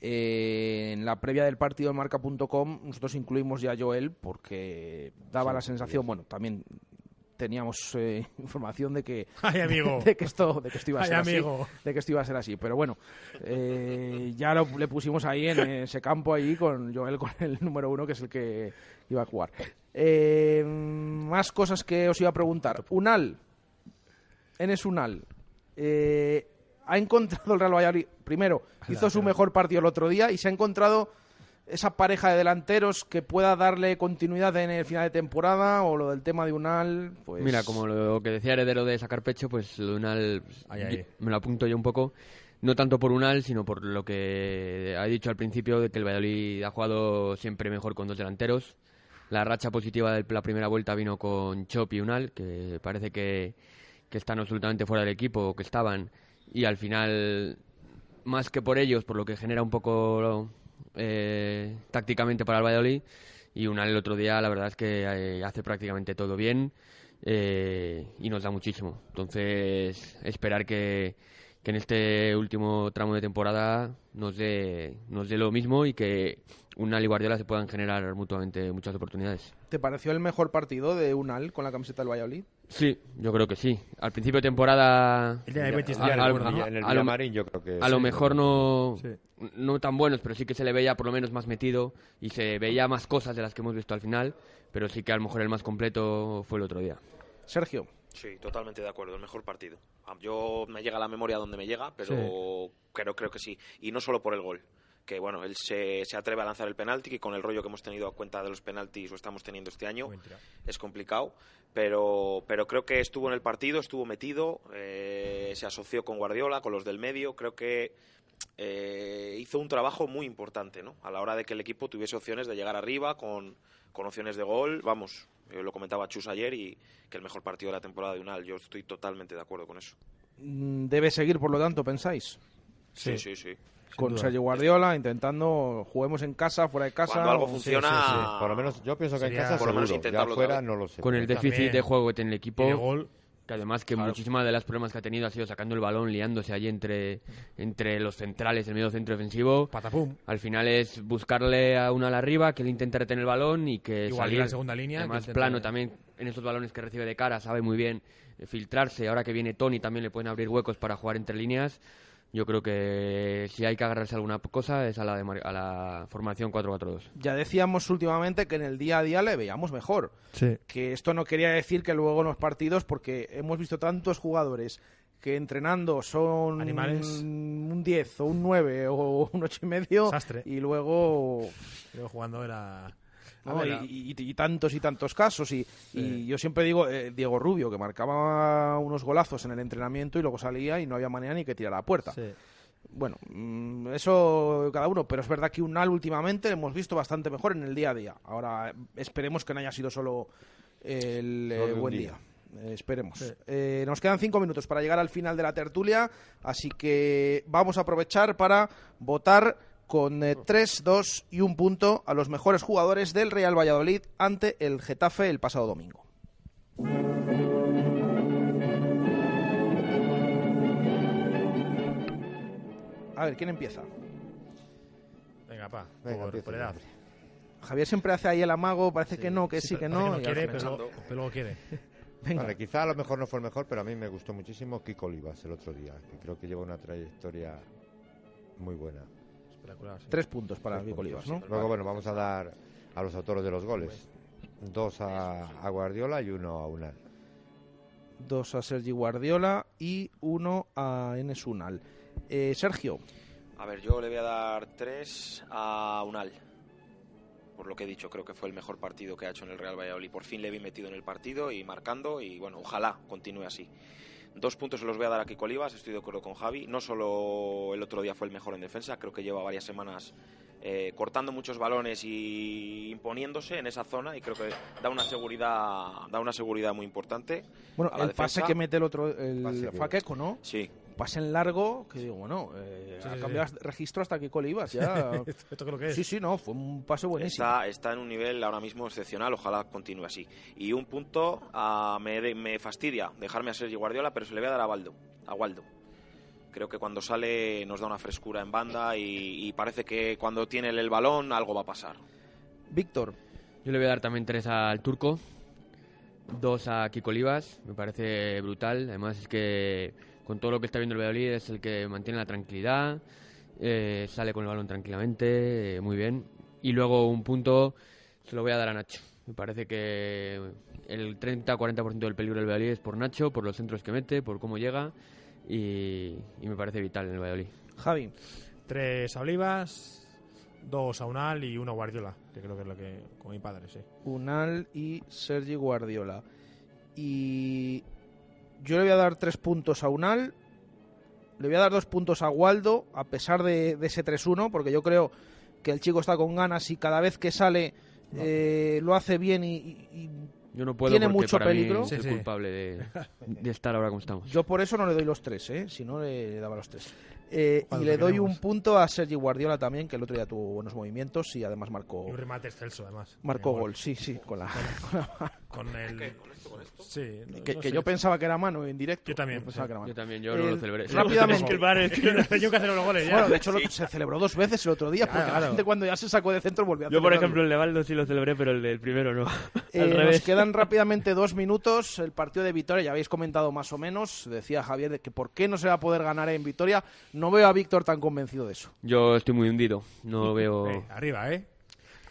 Speaker 3: eh, en la previa del partido de marca.com nosotros incluimos ya a Joel porque daba la sensación, bueno, también teníamos eh, información de que
Speaker 8: ¡Ay, amigo!
Speaker 3: de que esto de que esto iba a
Speaker 8: Ay,
Speaker 3: ser
Speaker 8: amigo.
Speaker 3: así de que esto iba a ser así. Pero bueno eh, ya lo, le pusimos ahí en ese campo ahí con Joel con el número uno que es el que iba a jugar. Eh, más cosas que os iba a preguntar. Unal. Enes Unal. Eh, ha encontrado el Real Valladolid. Primero hizo su mejor partido el otro día y se ha encontrado esa pareja de delanteros que pueda darle continuidad en el final de temporada o lo del tema de Unal pues
Speaker 5: Mira, como lo que decía Heredero de sacar pecho, pues lo de Unal
Speaker 8: Ay, ay.
Speaker 5: me lo apunto yo un poco. No tanto por Unal, sino por lo que ha dicho al principio de que el Valladolid ha jugado siempre mejor con dos delanteros. La racha positiva de la primera vuelta vino con Chop y Unal, que parece que, que están absolutamente fuera del equipo, que estaban, y al final, más que por ellos, por lo que genera un poco eh, tácticamente para el Valladolid, y Unal el otro día, la verdad es que eh, hace prácticamente todo bien eh, y nos da muchísimo. Entonces, esperar que, que en este último tramo de temporada nos dé, nos dé lo mismo y que Unal y Guardiola se puedan generar mutuamente muchas oportunidades.
Speaker 3: ¿Te pareció el mejor partido de Unal con la camiseta del Valladolid?
Speaker 5: Sí, yo creo que sí. Al principio de temporada...
Speaker 8: El de Betis,
Speaker 5: a- a- a-
Speaker 7: En el
Speaker 5: a lo-
Speaker 7: yo creo que...
Speaker 5: a lo mejor no,
Speaker 8: Sí.
Speaker 5: No tan buenos, pero sí que se le veía por lo menos más metido y se veía más cosas de las que hemos visto al final, pero sí que a lo mejor el más completo fue el otro día.
Speaker 3: Sergio.
Speaker 6: Sí, totalmente de acuerdo, el mejor partido. Ah, Yo me llega a la memoria donde me llega, pero creo, creo que sí. Y no solo por el gol. Que bueno, él se, se atreve a lanzar el penalti, que con el rollo que hemos tenido a cuenta de los penaltis o estamos teniendo este año, es complicado. Pero, pero creo que estuvo en el partido, estuvo metido, eh, se asoció con Guardiola, con los del medio. Creo que eh, hizo un trabajo muy importante, ¿no? A la hora de que el equipo tuviese opciones de llegar arriba con, con opciones de gol. Vamos, eh, lo comentaba Chus ayer y que el mejor partido de la temporada de Unal. Yo estoy totalmente de acuerdo con eso.
Speaker 3: Mm, Debe seguir, por lo tanto, pensáis.
Speaker 6: Sí, sí, sí.
Speaker 3: Con
Speaker 8: duda.
Speaker 3: Sergio Guardiola intentando juguemos en casa, fuera de casa.
Speaker 6: Cuando algo funciona,
Speaker 7: Sí, sí, Por lo menos yo pienso que
Speaker 8: Sería-
Speaker 7: en casa
Speaker 6: Por lo menos
Speaker 7: seguro, ya
Speaker 6: intentarlo
Speaker 7: fuera no lo sé.
Speaker 5: Con el
Speaker 8: También.
Speaker 5: déficit de juego que tiene el equipo,
Speaker 8: gol,
Speaker 5: que además que muchísimas de las problemas que ha tenido ha sido sacando el balón, liándose allí entre, entre los centrales, el medio centro defensivo.
Speaker 8: patapum.
Speaker 5: Al final es buscarle a uno al arriba, que él intente retener el balón y que
Speaker 8: Igual
Speaker 5: salir.
Speaker 8: la segunda línea,
Speaker 5: Además, plano también en esos balones que recibe de cara, sabe muy bien eh, filtrarse. Ahora que viene Tony también le pueden abrir huecos para jugar entre líneas. Yo creo que si hay que agarrarse a alguna cosa es a la, de mar- a la formación 4-4-2.
Speaker 3: Ya decíamos últimamente que en el día a día le veíamos mejor.
Speaker 8: Sí.
Speaker 3: Que esto no quería decir que luego en los partidos, porque hemos visto tantos jugadores que entrenando son
Speaker 8: Animales.
Speaker 3: un 10 o un 9 o un 8 y medio
Speaker 8: Sastre.
Speaker 3: y luego
Speaker 8: Luego jugando era...
Speaker 3: y, y- y tantos y tantos casos. Y, y yo siempre digo, eh, Diego Rubio, que marcaba unos golazos en el entrenamiento y luego salía y no había manera ni que tirara a puerta. Bueno, mm, eso cada uno, pero es verdad que Unal últimamente lo hemos visto bastante mejor en el día a día. Ahora eh, esperemos que no haya sido solo el eh,
Speaker 7: un
Speaker 3: buen
Speaker 7: día.
Speaker 3: día. Eh, esperemos.
Speaker 7: Sí.
Speaker 3: Eh, nos quedan cinco minutos para llegar al final de la tertulia, así que vamos a aprovechar para votar con 3, 2 y un punto a los mejores jugadores del Real Valladolid ante el Getafe el pasado domingo. A ver, ¿quién empieza?
Speaker 8: Venga, pa.
Speaker 7: Venga,
Speaker 8: por,
Speaker 7: empieza,
Speaker 8: por edad.
Speaker 3: Javier siempre hace ahí el amago, parece que no, que sí, que no.
Speaker 8: que no quiere, pero luego- pero luego quiere.
Speaker 3: Venga.
Speaker 7: Vale, quizá a lo mejor no fue el mejor, pero a mí me gustó muchísimo Kiko Olivas el otro día, que creo que lleva una trayectoria muy buena.
Speaker 3: Tres puntos para
Speaker 7: Tres puntos.
Speaker 3: Olivas, ¿no?
Speaker 7: Luego, bueno, vamos a dar a los autores de los goles. Dos a, a Guardiola y uno a Unal.
Speaker 3: Dos a Sergi Guardiola y uno a Enes Unal. Eh, Sergio,
Speaker 6: A ver, yo le voy a dar tres a Unal. Por lo que he dicho, creo que fue el mejor partido que ha hecho en el Real Valladolid. Por fin le vi metido en el partido y marcando y bueno, ojalá continúe así. Dos puntos se los voy a dar a Kiko Olivas, estoy de acuerdo con Javi. No solo el otro día fue el mejor en defensa, creo que lleva varias semanas eh, cortando muchos balones y imponiéndose en esa zona y creo que da una seguridad, da una seguridad muy importante.
Speaker 3: bueno,
Speaker 6: a la
Speaker 3: el pase que mete el otro, el Faqueco, ¿no?
Speaker 6: Sí.
Speaker 3: Pase en largo, que digo, bueno, eh,
Speaker 8: Sí,
Speaker 3: ha
Speaker 8: sí,
Speaker 3: cambiado
Speaker 8: sí.
Speaker 3: registro hasta Kiko Olivas, ya.
Speaker 8: Esto creo que es.
Speaker 3: Sí, sí, no, fue un pase buenísimo.
Speaker 6: Está, está en un nivel ahora mismo excepcional, ojalá continúe así. Y un punto, ah, me, de- me fastidia dejarme a Sergio Guardiola, pero se le voy a dar a Waldo. A Waldo. Creo que cuando sale nos da una frescura en banda y, y parece que cuando tiene el balón algo va a pasar.
Speaker 3: Víctor,
Speaker 5: Yo le voy a dar también tres al turco, dos a Kiko Olivas, me parece brutal. Además es que con todo lo que está viendo el Valladolid es el que mantiene la tranquilidad, eh, sale con el balón tranquilamente, eh, muy bien. Y luego un punto se lo voy a dar a Nacho. Me parece que el 30-40% del peligro del Valladolid es por Nacho, por los centros que mete, por cómo llega y, y me parece vital en el Valladolid.
Speaker 3: Javi.
Speaker 8: Tres a Olivas, dos a Unal y uno a Guardiola, que creo que es lo que. con mi padre, sí.
Speaker 3: Unal y Sergi Guardiola. Y yo le voy a dar tres puntos a Unal. Le voy a dar dos puntos a Waldo, a pesar de, de ese 3-1, porque yo creo que el chico está con ganas y cada vez que sale eh, lo hace bien y, y- y
Speaker 5: Yo no puedo
Speaker 3: tiene mucho
Speaker 5: para mí
Speaker 3: peligro.
Speaker 5: es el culpable de, de estar ahora como estamos.
Speaker 3: Yo por eso no le doy los tres, ¿eh? si no le daba los tres. Eh, y le doy
Speaker 8: queremos.
Speaker 3: un punto a Sergi Guardiola también, que el otro día tuvo buenos movimientos y además marcó,
Speaker 8: Y un remate excelso, además.
Speaker 3: marcó
Speaker 8: Eh,
Speaker 3: gol. Sí, sí, con la, con la-
Speaker 8: Con el. Sí, no-
Speaker 3: que,
Speaker 8: no
Speaker 3: que yo pensaba que era mano en directo.
Speaker 8: Yo también,
Speaker 3: pensaba
Speaker 8: sí.
Speaker 3: que era mano.
Speaker 5: Yo también, yo no lo celebré.
Speaker 3: Rápidamente.
Speaker 8: Es que el es que hacer los goles ya.
Speaker 3: Bueno, de hecho lo- se celebró dos veces el otro día,
Speaker 8: Ya,
Speaker 3: porque la
Speaker 8: claro.
Speaker 3: gente cuando ya se sacó de centro volvió a
Speaker 5: Yo, por ejemplo, el de Valdo sí lo celebré, pero el del primero no.
Speaker 3: Eh,
Speaker 5: Al
Speaker 3: nos
Speaker 5: revés.
Speaker 3: quedan rápidamente dos minutos. El partido de Vitoria, ya habéis comentado más o menos. Decía Javier de que por qué no se va a poder ganar en Vitoria. No veo a Víctor tan convencido de eso.
Speaker 5: Yo estoy muy hundido. No veo.
Speaker 8: Eh, arriba, ¿eh?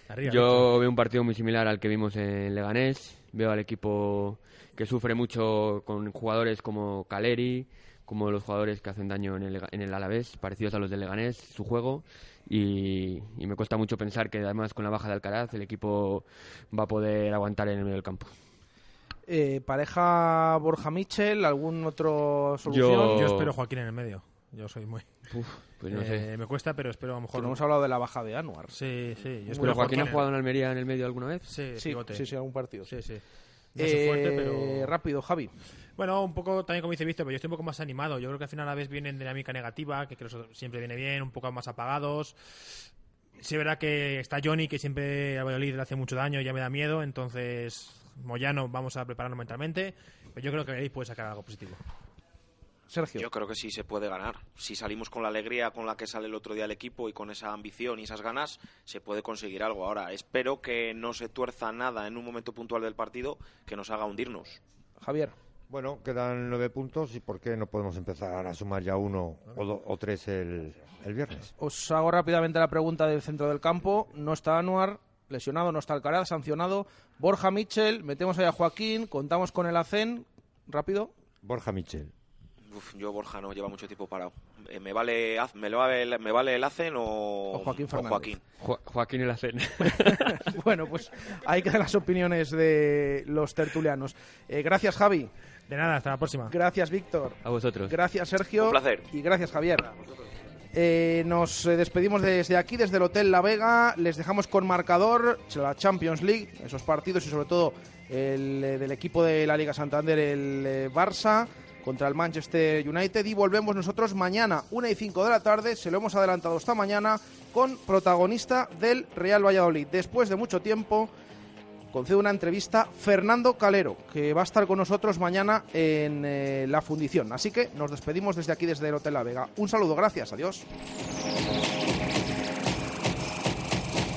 Speaker 8: Arriba.
Speaker 5: Yo veo un partido muy similar al que vimos en Leganés. Veo al equipo que sufre mucho con jugadores como Caleri, como los jugadores que hacen daño en el, en el Alavés, parecidos a los del Leganés, su juego. Y, y me cuesta mucho pensar que además con la baja de Alcaraz el equipo va a poder aguantar en el medio del campo.
Speaker 3: Eh, pareja Borja Michel, ¿algún otro solución?
Speaker 5: Yo-
Speaker 8: Yo espero Joaquín en el medio. Yo soy muy.
Speaker 5: pues no
Speaker 8: Eh,
Speaker 5: sé.
Speaker 8: Me cuesta, pero espero a lo
Speaker 3: Que
Speaker 8: mejor.
Speaker 3: no hemos hablado de la baja de Anuar.
Speaker 8: Sí, sí. Yo
Speaker 5: ¿Pero Joaquín ha
Speaker 8: en-
Speaker 5: jugado en Almería en el medio alguna vez?
Speaker 8: Sí,
Speaker 3: Sí,
Speaker 8: pivote.
Speaker 3: sí, sí, algún partido.
Speaker 8: Sí, sí. No es su fuerte,
Speaker 3: Eh,
Speaker 8: pero.
Speaker 3: Rápido, Javi.
Speaker 8: Bueno, un poco también como dice Víctor, pero yo estoy un poco más animado. Yo creo que al final a veces vienen dinámica negativa, que creo que siempre viene bien, un poco más apagados. Sí, es verdad que está Johnny, que siempre a Valladolid le hace mucho daño y ya me da miedo, entonces Moyano vamos a prepararnos mentalmente, pero yo creo que Valladolid puede sacar algo positivo.
Speaker 3: Sergio.
Speaker 6: Yo creo que sí se puede ganar. Si salimos con la alegría con la que sale el otro día el equipo y con esa ambición y esas ganas, se puede conseguir algo. Ahora, espero que no se tuerza nada en un momento puntual del partido que nos haga hundirnos.
Speaker 3: Javier.
Speaker 7: Bueno, quedan nueve puntos y ¿por qué no podemos empezar a sumar ya uno o, do- o tres el, el viernes?
Speaker 3: Os hago rápidamente la pregunta del centro del campo. No está Anuar, lesionado, no está Alcaraz, sancionado. Borja Michel, metemos ahí a Joaquín, contamos con el ACEN. Rápido.
Speaker 7: Borja Michel.
Speaker 6: Uf, yo Borja no lleva mucho tiempo parado. Eh, me vale me, lo vale, me vale el Hacen o,
Speaker 3: O Joaquín Fernández.
Speaker 6: Joaquín.
Speaker 5: Jo- Joaquín el Hacen.
Speaker 3: bueno, pues ahí quedan las opiniones de los tertulianos. Eh, gracias, Javi.
Speaker 8: De nada, hasta la próxima.
Speaker 3: Gracias, Víctor.
Speaker 5: A vosotros.
Speaker 3: Gracias, Sergio.
Speaker 6: Un placer.
Speaker 3: Y gracias, Javier. Eh, nos eh, despedimos desde aquí, desde el Hotel La Vega. Les dejamos con marcador la Champions League, esos partidos y sobre todo el eh, del equipo de la Liga Santander, el eh, Barça contra el Manchester United. Y volvemos nosotros mañana, 1 y 5 de la tarde. Se lo hemos adelantado esta mañana con protagonista del Real Valladolid. Después de mucho tiempo concede una entrevista Fernando Calero, que va a estar con nosotros mañana en eh, la fundición. Así que nos despedimos desde aquí, desde el Hotel La Vega. Un saludo, gracias, adiós.